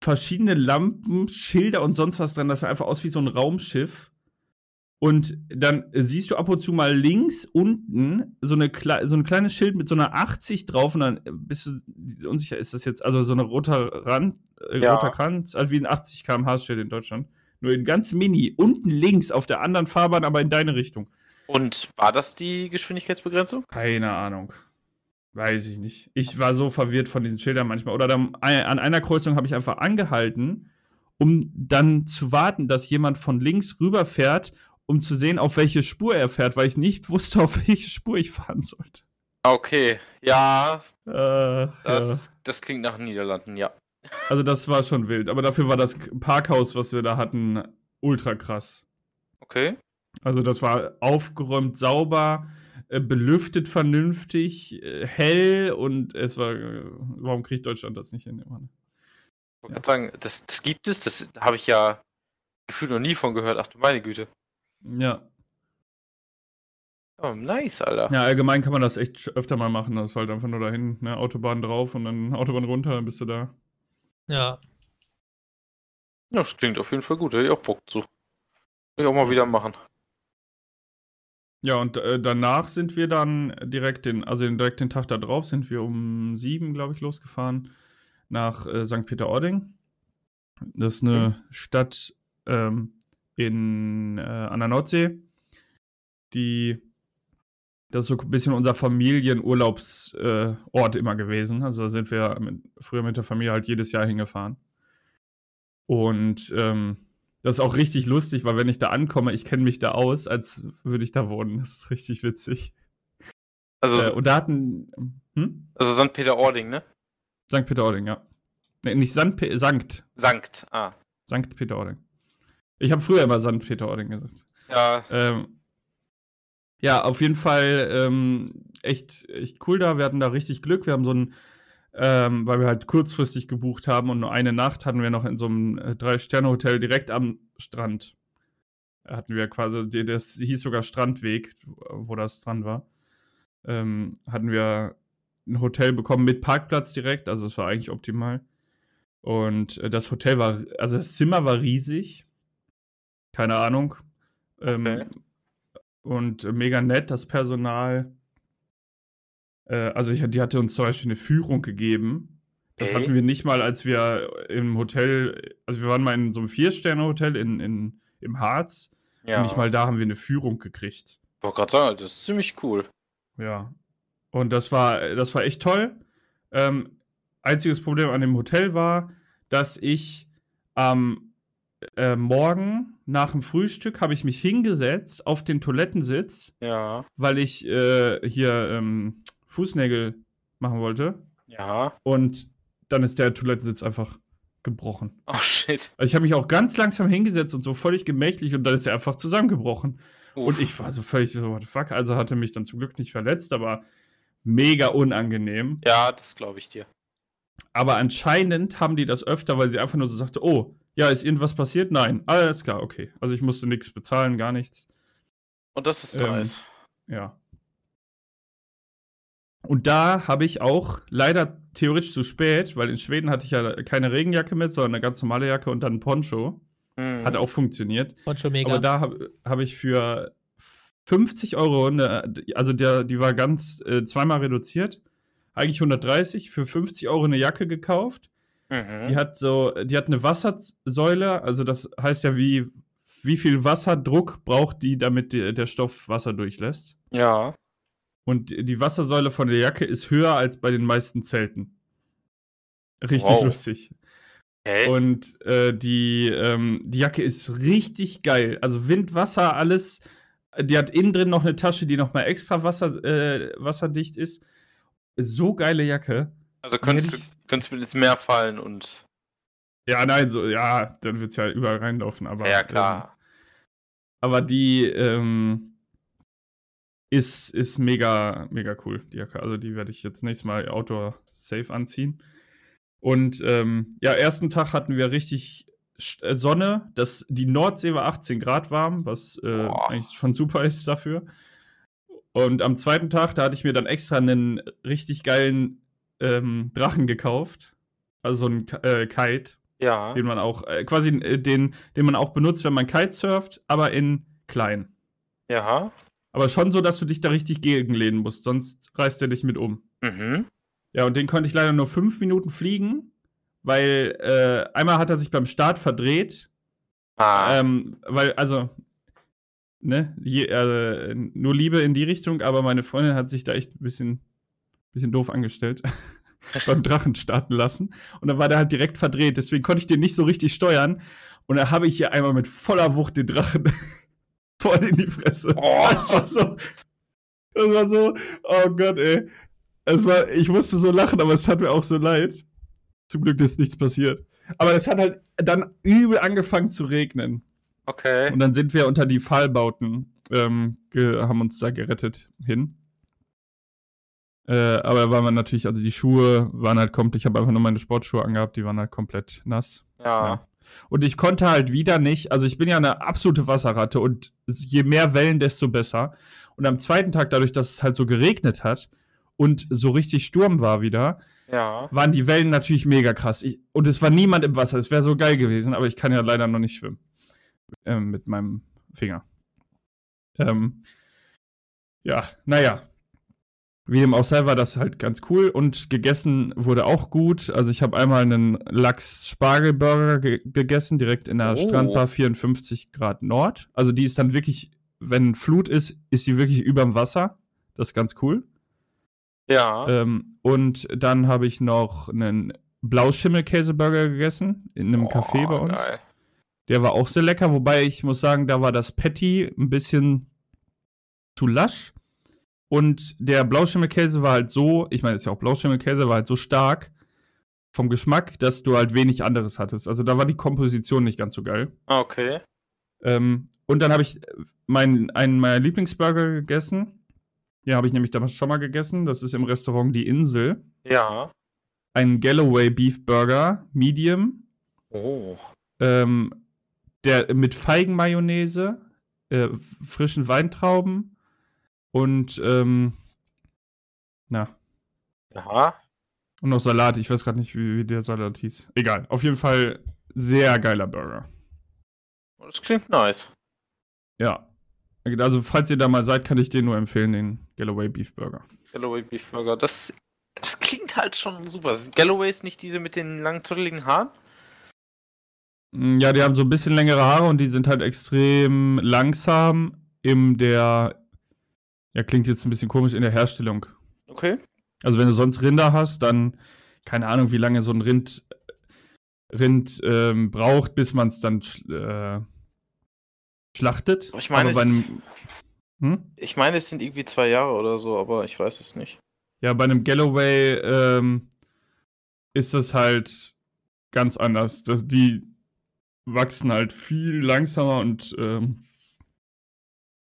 verschiedene Lampen, Schilder und sonst was dran. Das sah einfach aus wie so ein Raumschiff. Und dann siehst du ab und zu mal links unten so, eine, so ein kleines Schild mit so einer 80 drauf und dann bist du unsicher, ist das jetzt, also so ein roter Rand, äh, Ja. roter Kranz, also wie ein 80 km/h Schild in Deutschland. Nur in ganz mini, unten links auf der anderen Fahrbahn, aber in deine Richtung. Und war das die Geschwindigkeitsbegrenzung? Keine Ahnung. Weiß ich nicht. Ich war so verwirrt von diesen Schildern manchmal. Oder dann, ein- an einer Kreuzung habe ich einfach angehalten, um dann zu warten, dass jemand von links rüberfährt, um zu sehen, auf welche Spur er fährt, weil ich nicht wusste, auf welche Spur ich fahren sollte. Okay, ja, Äh, das, ja. das klingt nach Niederlanden, ja. Also das war schon wild. Aber dafür war das Parkhaus, was wir da hatten, ultra krass. Okay. Also das war aufgeräumt, sauber, äh, belüftet vernünftig, äh, hell und es war. Äh, warum kriegt Deutschland das nicht hin? Ich wollte gerade sagen, das, das gibt es, das habe ich ja gefühlt noch nie von gehört. Ach du meine Güte. Ja. Oh, nice, Alter. Ja, allgemein kann man das echt öfter mal machen. Das ist halt einfach nur dahin, ne, Autobahn drauf und dann Autobahn runter, dann bist du da. Ja. Ja, Das klingt auf jeden Fall gut, hätte ich auch Bock zu. Will ich auch mal wieder machen. Ja, und äh, danach sind wir dann direkt den, also direkt den Tag da drauf, sind wir um sieben, glaube ich, losgefahren nach äh, St. Peter-Ording. Das ist eine Stadt ähm, in, äh, an der Nordsee, die, das ist so ein bisschen unser Familienurlaubsort äh, immer gewesen. Also da sind wir mit, früher mit der Familie halt jedes Jahr hingefahren. Und ähm, das ist auch richtig lustig, weil wenn ich da ankomme, ich kenne mich da aus, als würde ich da wohnen. Das ist richtig witzig. Also, Äh, und da hatten. Hm? also St. Peter-Ording, ne? St. Peter-Ording, ja. Nee, nicht St. Pe Sankt. Sankt. Ah. St. Peter-Ording. Ich habe früher immer St. Peter-Ording gesagt. Ja, Ähm, ja, auf jeden Fall ähm, echt, echt cool da. Wir hatten da richtig Glück. Wir haben so ein, ähm, weil wir halt kurzfristig gebucht haben und nur eine Nacht hatten wir noch in so einem äh, Drei-Sterne-Hotel direkt am Strand. Hatten wir quasi, das hieß sogar Strandweg, wo das dran war. Ähm, hatten wir ein Hotel bekommen mit Parkplatz direkt, also es war eigentlich optimal. Und äh, das Hotel war, also das Zimmer war riesig. Keine Ahnung. Ähm, Okay. Und mega nett, das Personal. Äh, also ich, die hatte uns zum Beispiel eine Führung gegeben. Das Okay. hatten wir nicht mal, als wir im Hotel, also wir waren mal in so einem Vier-Sterne-Hotel in, in, im Harz. Ja. Und nicht mal da haben wir eine Führung gekriegt. Ich wollte gerade sagen, das ist ziemlich cool. Ja. Und das war, das war echt toll. Ähm, einziges Problem an dem Hotel war, dass ich am äh, Morgen nach dem Frühstück habe ich mich hingesetzt auf den Toilettensitz, Ja. weil ich äh, hier ähm, Fußnägel machen wollte. Ja. Und dann ist der Toilettensitz einfach gebrochen. Oh shit. Also ich habe mich auch ganz langsam hingesetzt und so völlig gemächlich und dann ist er einfach zusammengebrochen. Uff. Und ich war so völlig so, what the fuck? Also hatte mich dann zum Glück nicht verletzt, aber mega unangenehm. Ja, das glaube ich dir. Aber anscheinend haben die das öfter, weil sie einfach nur so sagte, oh, ja, ist irgendwas passiert? Nein, alles klar, okay. Also ich musste nichts bezahlen, gar nichts. Und das ist Ähm, nice. Ja. Und da habe ich auch leider theoretisch zu spät, weil in Schweden hatte ich ja keine Regenjacke mit, sondern eine ganz normale Jacke und dann ein Poncho. Mhm. Hat auch funktioniert. Und schon mega. Aber da habe hab ich für 50 Euro, eine, also der, die war ganz äh, zweimal reduziert, eigentlich 130, für 50 Euro eine Jacke gekauft. Mhm. Die hat so, die hat eine Wassersäule, also das heißt ja, wie, wie viel Wasserdruck braucht die, damit die, der Stoff Wasser durchlässt. Ja. Und die Wassersäule von der Jacke ist höher als bei den meisten Zelten. Richtig Wow. lustig. Okay. Und äh, die, ähm, die Jacke ist richtig geil. Also Wind, Wasser, alles. Die hat innen drin noch eine Tasche, die noch mal extra Wasser, äh, wasserdicht ist. So geile Jacke. also könntest hätte du, ich- könntest du ins Meer fallen und. Ja, nein, so, ja, dann wird es ja überall reinlaufen. Aber, ja, Ähm, klar. aber die ähm, ist, ist mega, mega cool, die Jacke. Also die werde ich jetzt nächstes Mal Outdoor safe anziehen. Und ähm, ja, ersten Tag hatten wir richtig äh, Sonne. Das, die Nordsee war 18 Grad warm, was äh, eigentlich schon super ist dafür. Und am zweiten Tag, da hatte ich mir dann extra einen richtig geilen ähm, Drachen gekauft. Also so einen äh, Kite, Ja. den man auch, äh, quasi äh, den, den man auch benutzt, wenn man Kitesurft, aber in klein. Ja. Aber schon so, dass du dich da richtig gegenlehnen musst, sonst reißt er dich mit um. Mhm. Ja, und den konnte ich leider nur fünf Minuten fliegen, weil äh, einmal hat er sich beim Start verdreht. Ah. Ähm, weil, also, ne, je, äh, nur Liebe in die Richtung, aber meine Freundin hat sich da echt ein bisschen, bisschen doof angestellt. beim Drachen starten lassen. Und dann war der halt direkt verdreht. Deswegen konnte ich den nicht so richtig steuern. Und da habe ich hier einmal mit voller Wucht den Drachen voll in die Fresse. Oh. Das war so. Das war so. Oh Gott, ey. Es war, ich musste so lachen, aber es tat mir auch so leid. Zum Glück ist nichts passiert. Aber es hat halt dann übel angefangen zu regnen. okay. Und dann sind wir unter die Pfahlbauten, ähm, haben uns da gerettet hin. Äh, aber waren wir natürlich, also die Schuhe waren halt komplett, ich habe einfach nur meine Sportschuhe angehabt, die waren halt komplett nass. Ja. Ja. Und ich konnte halt wieder nicht, also ich bin ja eine absolute Wasserratte und je mehr Wellen, desto besser. Und am zweiten Tag, dadurch, dass es halt so geregnet hat und so richtig Sturm war wieder, Ja. waren die Wellen natürlich mega krass. Ich, und es war niemand im Wasser. Es wäre so geil gewesen, aber ich kann ja leider noch nicht schwimmen. Ähm, mit meinem Finger. Ähm, ja, naja. Wie dem auch sei, war das halt ganz cool und gegessen wurde auch gut. Also ich habe einmal einen Lachs-Spargelburger ge gegessen, direkt in der Oh. Strandbar 54 Grad Nord. Also die ist dann wirklich, wenn Flut ist, ist sie wirklich überm Wasser. Das ist ganz cool. Ja. Ähm, und dann habe ich noch einen Blauschimmelkäseburger gegessen in einem Café bei Oh, uns. geil. Der war auch sehr lecker, wobei ich muss sagen, da war das Patty ein bisschen zu lasch. Und der Blauschimmelkäse war halt so, ich meine, es ist ja auch Blauschimmelkäse, war halt so stark vom Geschmack, dass du halt wenig anderes hattest. Also da war die Komposition nicht ganz so geil. Ah, Okay. Ähm, und dann habe ich meinen, einen meiner Lieblingsburger gegessen. Ja, habe ich nämlich damals schon mal gegessen. Das ist im Restaurant Die Insel. Ja. Ein Galloway Beef Burger, Medium. Oh. Ähm, der mit Feigenmayonnaise, äh, frischen Weintrauben und ähm, na, Ja. Und noch Salat. Ich weiß gerade nicht, wie, wie der Salat hieß. Egal. Auf jeden Fall sehr geiler Burger. Das klingt nice. Ja. Also, falls ihr da mal seid, kann ich den nur empfehlen, den Galloway Beef Burger. Galloway Beef Burger. Das, das klingt halt schon super. Sind Galloways nicht diese mit den langen, zotteligen Haaren? Mm, Ja, die haben so ein bisschen längere Haare und die sind halt extrem langsam in der. Ja, klingt jetzt ein bisschen komisch, in der Herstellung. Okay. Also, wenn du sonst Rinder hast, dann keine Ahnung, wie lange so ein Rind, Rind ähm, braucht, bis man es dann äh, schlachtet. Ich meine, einem, hm? Ich meine, es sind irgendwie zwei Jahre oder so, aber ich weiß es nicht. Ja, bei einem Galloway ähm, ist das halt ganz anders. Das, die wachsen halt viel langsamer und ähm,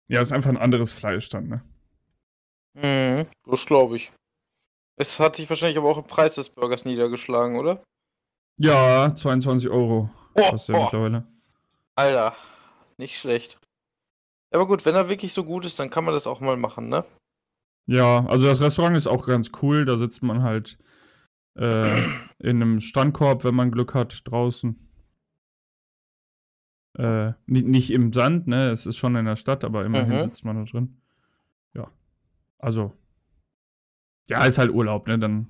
ja, ist einfach ein anderes Fleisch dann, ne? Mhm, das glaube ich. Es hat sich wahrscheinlich aber auch im Preis des Burgers niedergeschlagen, oder? Ja, 22 Euro Oh, kostet oh, mittlerweile. Alter, nicht schlecht. Aber gut, wenn er wirklich so gut ist, dann kann man das auch mal machen, ne? Ja, also das Restaurant ist auch ganz cool. Da sitzt man halt äh, in einem Strandkorb, wenn man Glück hat, draußen. Äh, nicht, nicht im Sand, ne? Es ist schon in der Stadt, aber immerhin Mhm. sitzt man da drin. Also. Ja, ist halt Urlaub, ne? Dann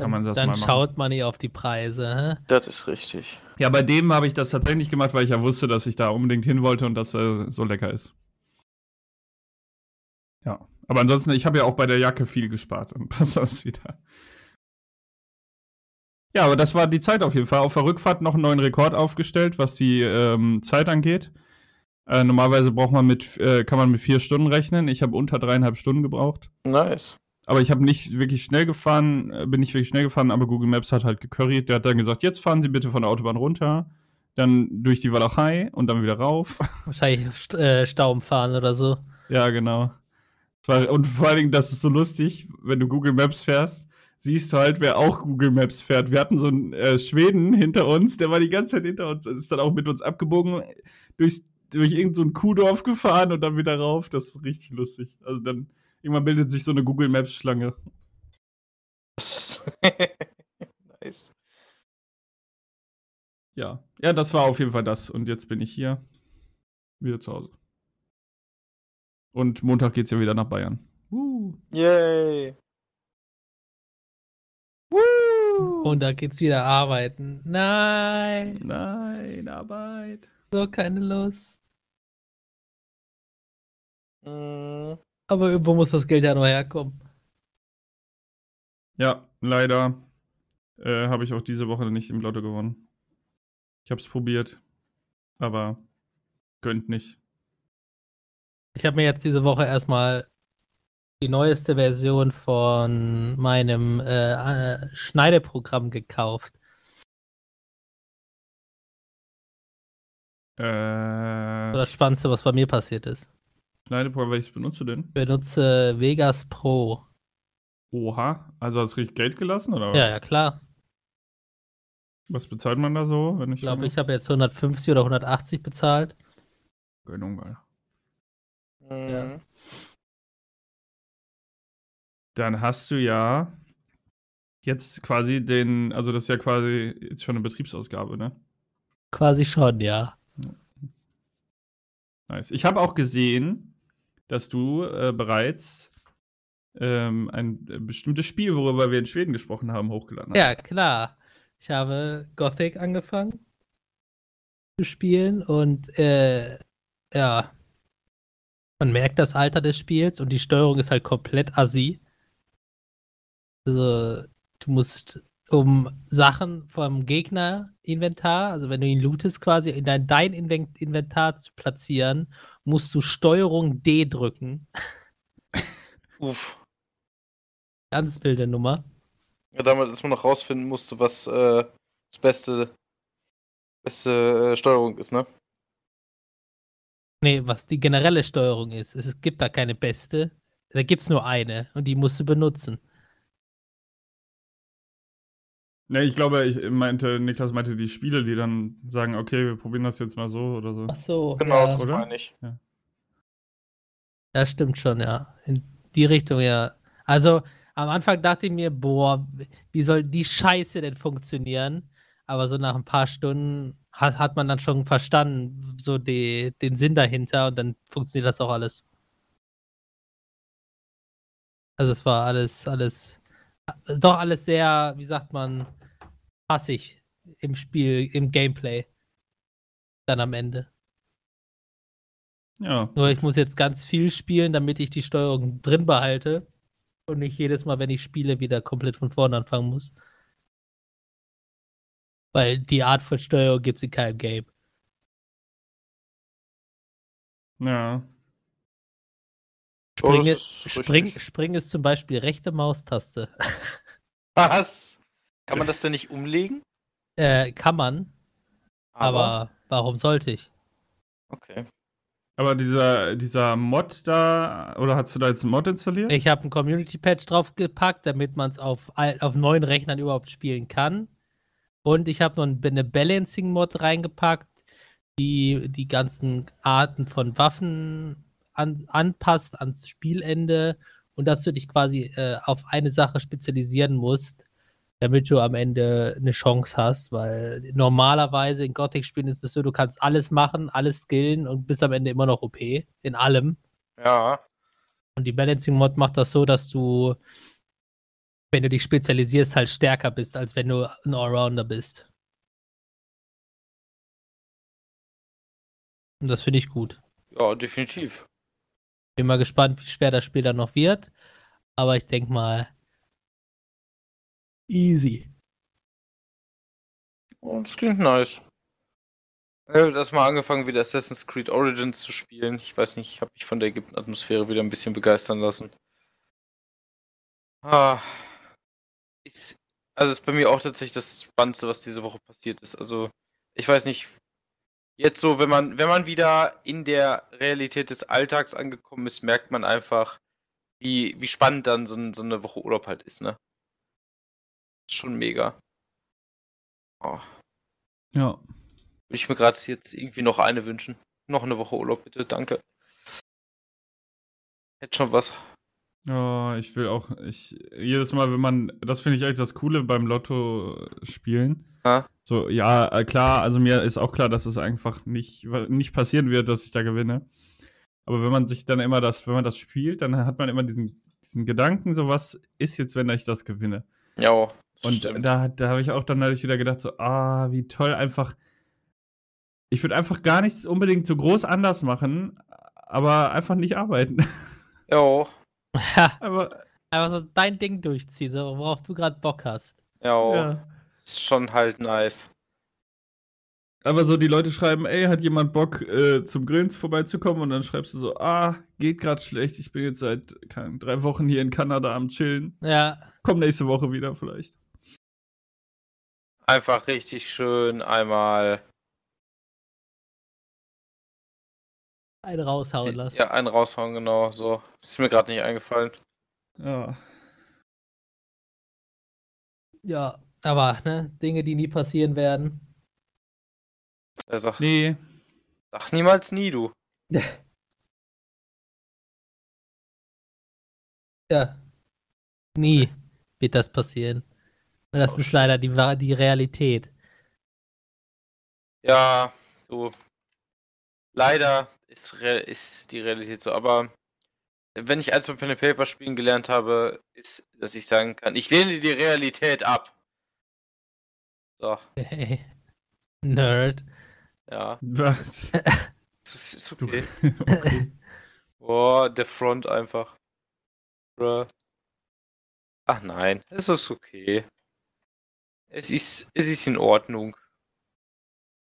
kann man das Dann mal machen. schaut man nicht auf die Preise. Hä? Das ist richtig. Ja, bei dem habe ich das tatsächlich gemacht, weil ich ja wusste, dass ich da unbedingt hin wollte und dass er so lecker ist. Ja. Aber ansonsten, ich habe ja auch bei der Jacke viel gespart. Dann passt das wieder. Ja, aber das war die Zeit auf jeden Fall. Auf der Rückfahrt noch einen neuen Rekord aufgestellt, was die ähm, Zeit angeht. Äh, normalerweise braucht man mit, äh, kann man mit vier Stunden rechnen. Ich habe unter dreieinhalb Stunden gebraucht. Nice. Aber ich habe nicht wirklich schnell gefahren, äh, bin nicht wirklich schnell gefahren, aber Google Maps hat halt gecurried. Der hat dann gesagt, jetzt fahren Sie bitte von der Autobahn runter, dann durch die Walachei und dann wieder rauf. Wahrscheinlich St äh, Staum fahren oder so. ja, genau. Und vor allen Dingen, das ist so lustig, wenn du Google Maps fährst, siehst du halt, wer auch Google Maps fährt. Wir hatten so einen äh, Schweden hinter uns, der war die ganze Zeit hinter uns, ist dann auch mit uns abgebogen, durchs, durch irgendein so ein Kuhdorf gefahren und dann wieder rauf. Das ist richtig lustig. Also dann, irgendwann bildet sich so eine Google Maps Schlange. Nice. Ja, ja, das war auf jeden Fall das. Und jetzt bin ich hier wieder zu Hause. Und Montag geht's ja wieder nach Bayern. Uh. Yay. Und da geht's wieder arbeiten. Nein, Nein, Arbeit. so keine Lust. Mhm. Aber irgendwo muss das Geld ja noch herkommen. Ja, leider äh, habe ich auch diese Woche nicht im Lotto gewonnen. Ich habe es probiert, aber gönnt nicht. Ich habe mir jetzt diese Woche erstmal die neueste Version von meinem äh, äh, Schneideprogramm gekauft. Äh, Das Spannendste, was bei mir passiert ist. Schneideprogramm, welches benutzt du denn? Ich benutze Vegas Pro. Oha, also hast du richtig Geld gelassen oder was? Ja, ja, klar. Was bezahlt man da so, wenn ich Ich glaube, ich habe jetzt 150 oder 180 bezahlt. Gönnung, Alter. Mhm. Dann hast du ja jetzt quasi den, also das ist ja quasi jetzt schon eine Betriebsausgabe, ne? Quasi schon, ja. Nice. Ich habe auch gesehen, dass du äh, bereits ähm, ein äh, bestimmtes Spiel, worüber wir in Schweden gesprochen haben, hochgeladen hast. Ja, klar. Ich habe Gothic angefangen zu spielen und äh, ja, man merkt das Alter des Spiels und die Steuerung ist halt komplett assi. Also, du musst um Sachen vom Gegner-Inventar, also wenn du ihn lootest, quasi in dein, dein Inven- Inventar zu platzieren, musst du Steuerung D drücken. Uff. Ganz wilde Nummer. Ja, damals, dass man noch rausfinden musste, was äh, das beste, beste äh, Steuerung ist, ne? Nee, was die generelle Steuerung ist. Es gibt da keine beste. Da gibt es nur eine und die musst du benutzen. Ne, ich glaube, ich meinte, Niklas meinte die Spiele, die dann sagen, okay, wir probieren das jetzt mal so oder so. Ach so. Genau, ja. das oder? meine ich. Ja, stimmt schon, ja. In die Richtung, ja. Also Am Anfang dachte ich mir, boah, wie soll die Scheiße denn funktionieren? Aber so nach ein paar Stunden hat, hat man dann schon verstanden, so die, den Sinn dahinter und dann funktioniert das auch alles. Also es war alles, alles, doch alles sehr, wie sagt man, passig im Spiel, im Gameplay. Dann am Ende. Ja. Nur ich muss jetzt ganz viel spielen, damit ich die Steuerung drin behalte und nicht jedes Mal, wenn ich spiele, wieder komplett von vorne anfangen muss. Weil die Art von Steuerung gibt es in keinem Game. Ja. Oh, Spring, das ist, Spring. Spring ist zum Beispiel rechte Maustaste. Was? Kann man das denn nicht umlegen? äh, kann man, aber warum sollte ich? Okay. Aber dieser, dieser Mod da, oder hast du da jetzt einen Mod installiert? Ich habe einen Community-Patch draufgepackt, damit man es auf, auf neuen Rechnern überhaupt spielen kann. Und ich habe noch ein- eine Balancing-Mod reingepackt, die die ganzen Arten von Waffen an, anpasst ans Spielende und dass du dich quasi äh, auf eine Sache spezialisieren musst, damit du am Ende eine Chance hast, weil normalerweise in Gothic-Spielen ist es so, du kannst alles machen, alles skillen und bist am Ende immer noch OP in allem. Ja. Und die Balancing-Mod macht das so, dass du, wenn du dich spezialisierst, halt stärker bist, als wenn du ein Allrounder bist. Und das finde ich gut. Ja, definitiv. Bin mal gespannt, wie schwer das Spiel dann noch wird. Aber ich denke mal, easy. Oh, das klingt nice. Ich habe das mal angefangen, wieder Assassin's Creed Origins zu spielen. Ich weiß nicht, ich habe mich von der Ägypten-Atmosphäre wieder ein bisschen begeistern lassen. Ah. Ist, also ist bei mir auch tatsächlich das Spannendste, was diese Woche passiert ist. Also, ich weiß nicht. Jetzt so, wenn man, wenn man wieder in der Realität des Alltags angekommen ist, merkt man einfach, wie, wie spannend dann so, so eine Woche Urlaub halt ist, ne? Schon mega. Oh. Ja. Würde ich mir gerade jetzt irgendwie noch eine wünschen. Noch eine Woche Urlaub, bitte, danke. Hätte schon was. Ja, ich will auch, ich, jedes Mal, wenn man, das finde ich eigentlich das Coole beim Lotto spielen. Ja. So, ja, äh, klar, also mir ist auch klar, dass es einfach nicht, nicht passieren wird, dass ich da gewinne. Aber wenn man sich dann immer das, wenn man das spielt, dann hat man immer diesen, diesen Gedanken, so was ist jetzt, wenn ich das gewinne? Ja. Und stimmt. da, da habe ich auch dann natürlich wieder gedacht, so, ah, wie toll, einfach. Ich würde einfach gar nichts unbedingt so groß anders machen, aber einfach nicht arbeiten. Ja. Ja, aber, einfach so dein Ding durchziehen, so, worauf du gerade Bock hast. Ja. ja. Ist schon halt nice. Aber so, die Leute schreiben, ey, hat jemand Bock, äh, zum Grillen vorbeizukommen? Und dann schreibst du so, ah, geht gerade schlecht, ich bin jetzt seit Ahnung, drei Wochen hier in Kanada am Chillen. Ja, Komm nächste Woche wieder vielleicht. Einfach richtig schön einmal einen raushauen lassen. ja, einen raushauen, genau. So. Ist mir gerade nicht eingefallen. Ja. Ja, aber, ne, Dinge, die nie passieren werden. Er sagt, Nee. sag niemals nie, du. Ja. Nie wird das passieren. Und das Oh, ist leider die, die Realität. Ja, du. Leider ist, ist die Realität so, aber wenn ich eins von Pen and Paper spielen gelernt habe, ist, dass ich sagen kann, ich lehne die Realität ab. So, Nerd. ja. Was? Ist, ist okay. okay. Boah, der Front einfach. Ach nein, es ist okay. Es ist, es ist in Ordnung.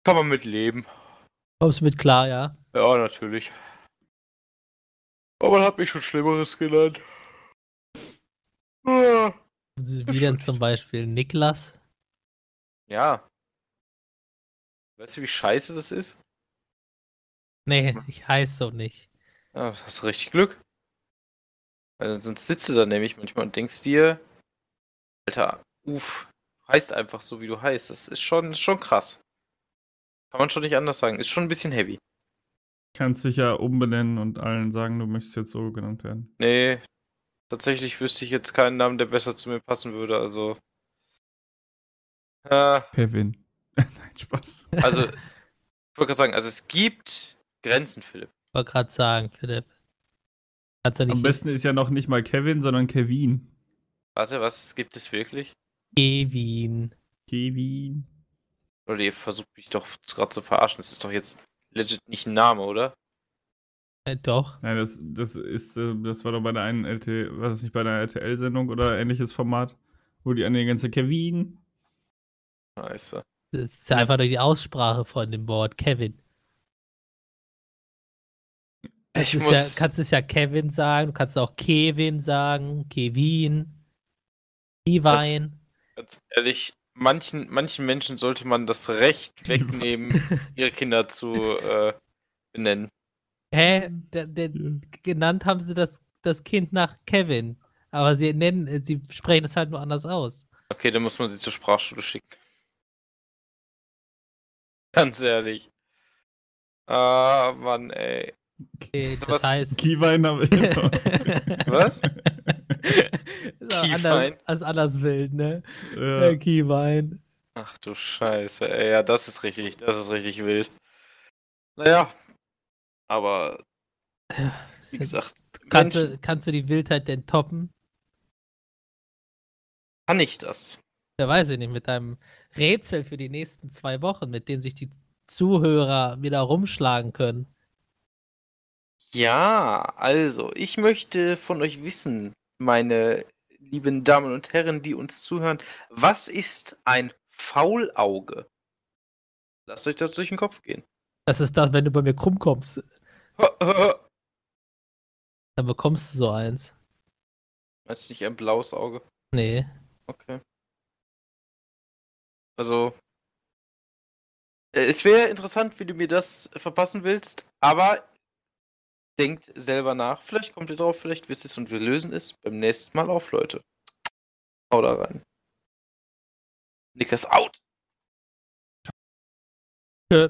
Kann man mit leben. Kommst du mit klar, ja? Ja, natürlich. Aber man hat mich schon Schlimmeres genannt. Ah. Wie denn zum Beispiel Niklas? Ja. Weißt du, wie scheiße das ist? Nee, ich heiße so nicht. Ja, hast du richtig Glück. Weil sonst sitzt du da nämlich manchmal und denkst dir, Alter, uff, heißt einfach so, wie du heißt. Das ist schon, schon krass. Kann man schon nicht anders sagen. Ist schon ein bisschen heavy. Kannst dich ja umbenennen und allen sagen, du möchtest jetzt so genannt werden. Nee, Tatsächlich wüsste ich jetzt keinen Namen, der besser zu mir passen würde, also. Äh, Kevin. Nein, Spaß. also, ich wollte gerade sagen, also es gibt Grenzen, Philipp. Ich wollte gerade sagen, Philipp. Am besten ist ja noch nicht mal Kevin, sondern Kevin. Warte, was gibt es wirklich? Kevin. Kevin. Oder ihr versucht mich doch gerade zu verarschen. Das ist doch jetzt legit nicht ein Name, oder? Äh, doch. Nein, das, das ist, äh, das war doch bei der einen LT, was ist nicht bei der RTL-Sendung oder ähnliches Format, wo die an die ganze Kevin. Scheiße. Das ist ja einfach nur die Aussprache von dem Wort Kevin. Ich muss. ja, kannst es ja Kevin sagen, du kannst auch Kevin sagen, Kevin, Kevin. Ganz ehrlich, manchen, manchen Menschen sollte man das Recht wegnehmen, ihre Kinder zu äh, benennen. Hä? Der, der, genannt haben sie das, das Kind nach Kevin. Aber sie nennen, sie sprechen es halt nur anders aus. Okay, dann muss man sie zur Sprachschule schicken. Ganz ehrlich. Ah, Mann, ey. Okay, das Was? heißt. Kevin, aber jetzt auch. Was? anders, ist anders wild, ne? ja. Ja. Keywein. Ach du Scheiße, ey. Ja, das ist richtig, das ist richtig wild. Naja. Aber, wie gesagt, Kannst Menschen, du, kannst du die Wildheit denn toppen? kann ich das? Ja, weiß ich nicht, mit deinem Rätsel für die nächsten zwei Wochen, mit dem sich die Zuhörer wieder rumschlagen können. Ja, also, ich möchte von euch wissen, meine lieben Damen und Herren, die uns zuhören, was ist ein Faulauge? Lasst euch das durch den Kopf gehen. Das ist das, wenn du bei mir krumm kommst, dann bekommst du so eins. Meinst du nicht ein blaues Auge? Nee. Okay. Also. äh, Es wäre interessant, wie du mir das verpassen willst, aber denkt selber nach. Vielleicht kommt ihr drauf, vielleicht wisst ihr es und wir lösen es beim nächsten Mal auf, Leute. Hau da rein. Niklas out! Tschö.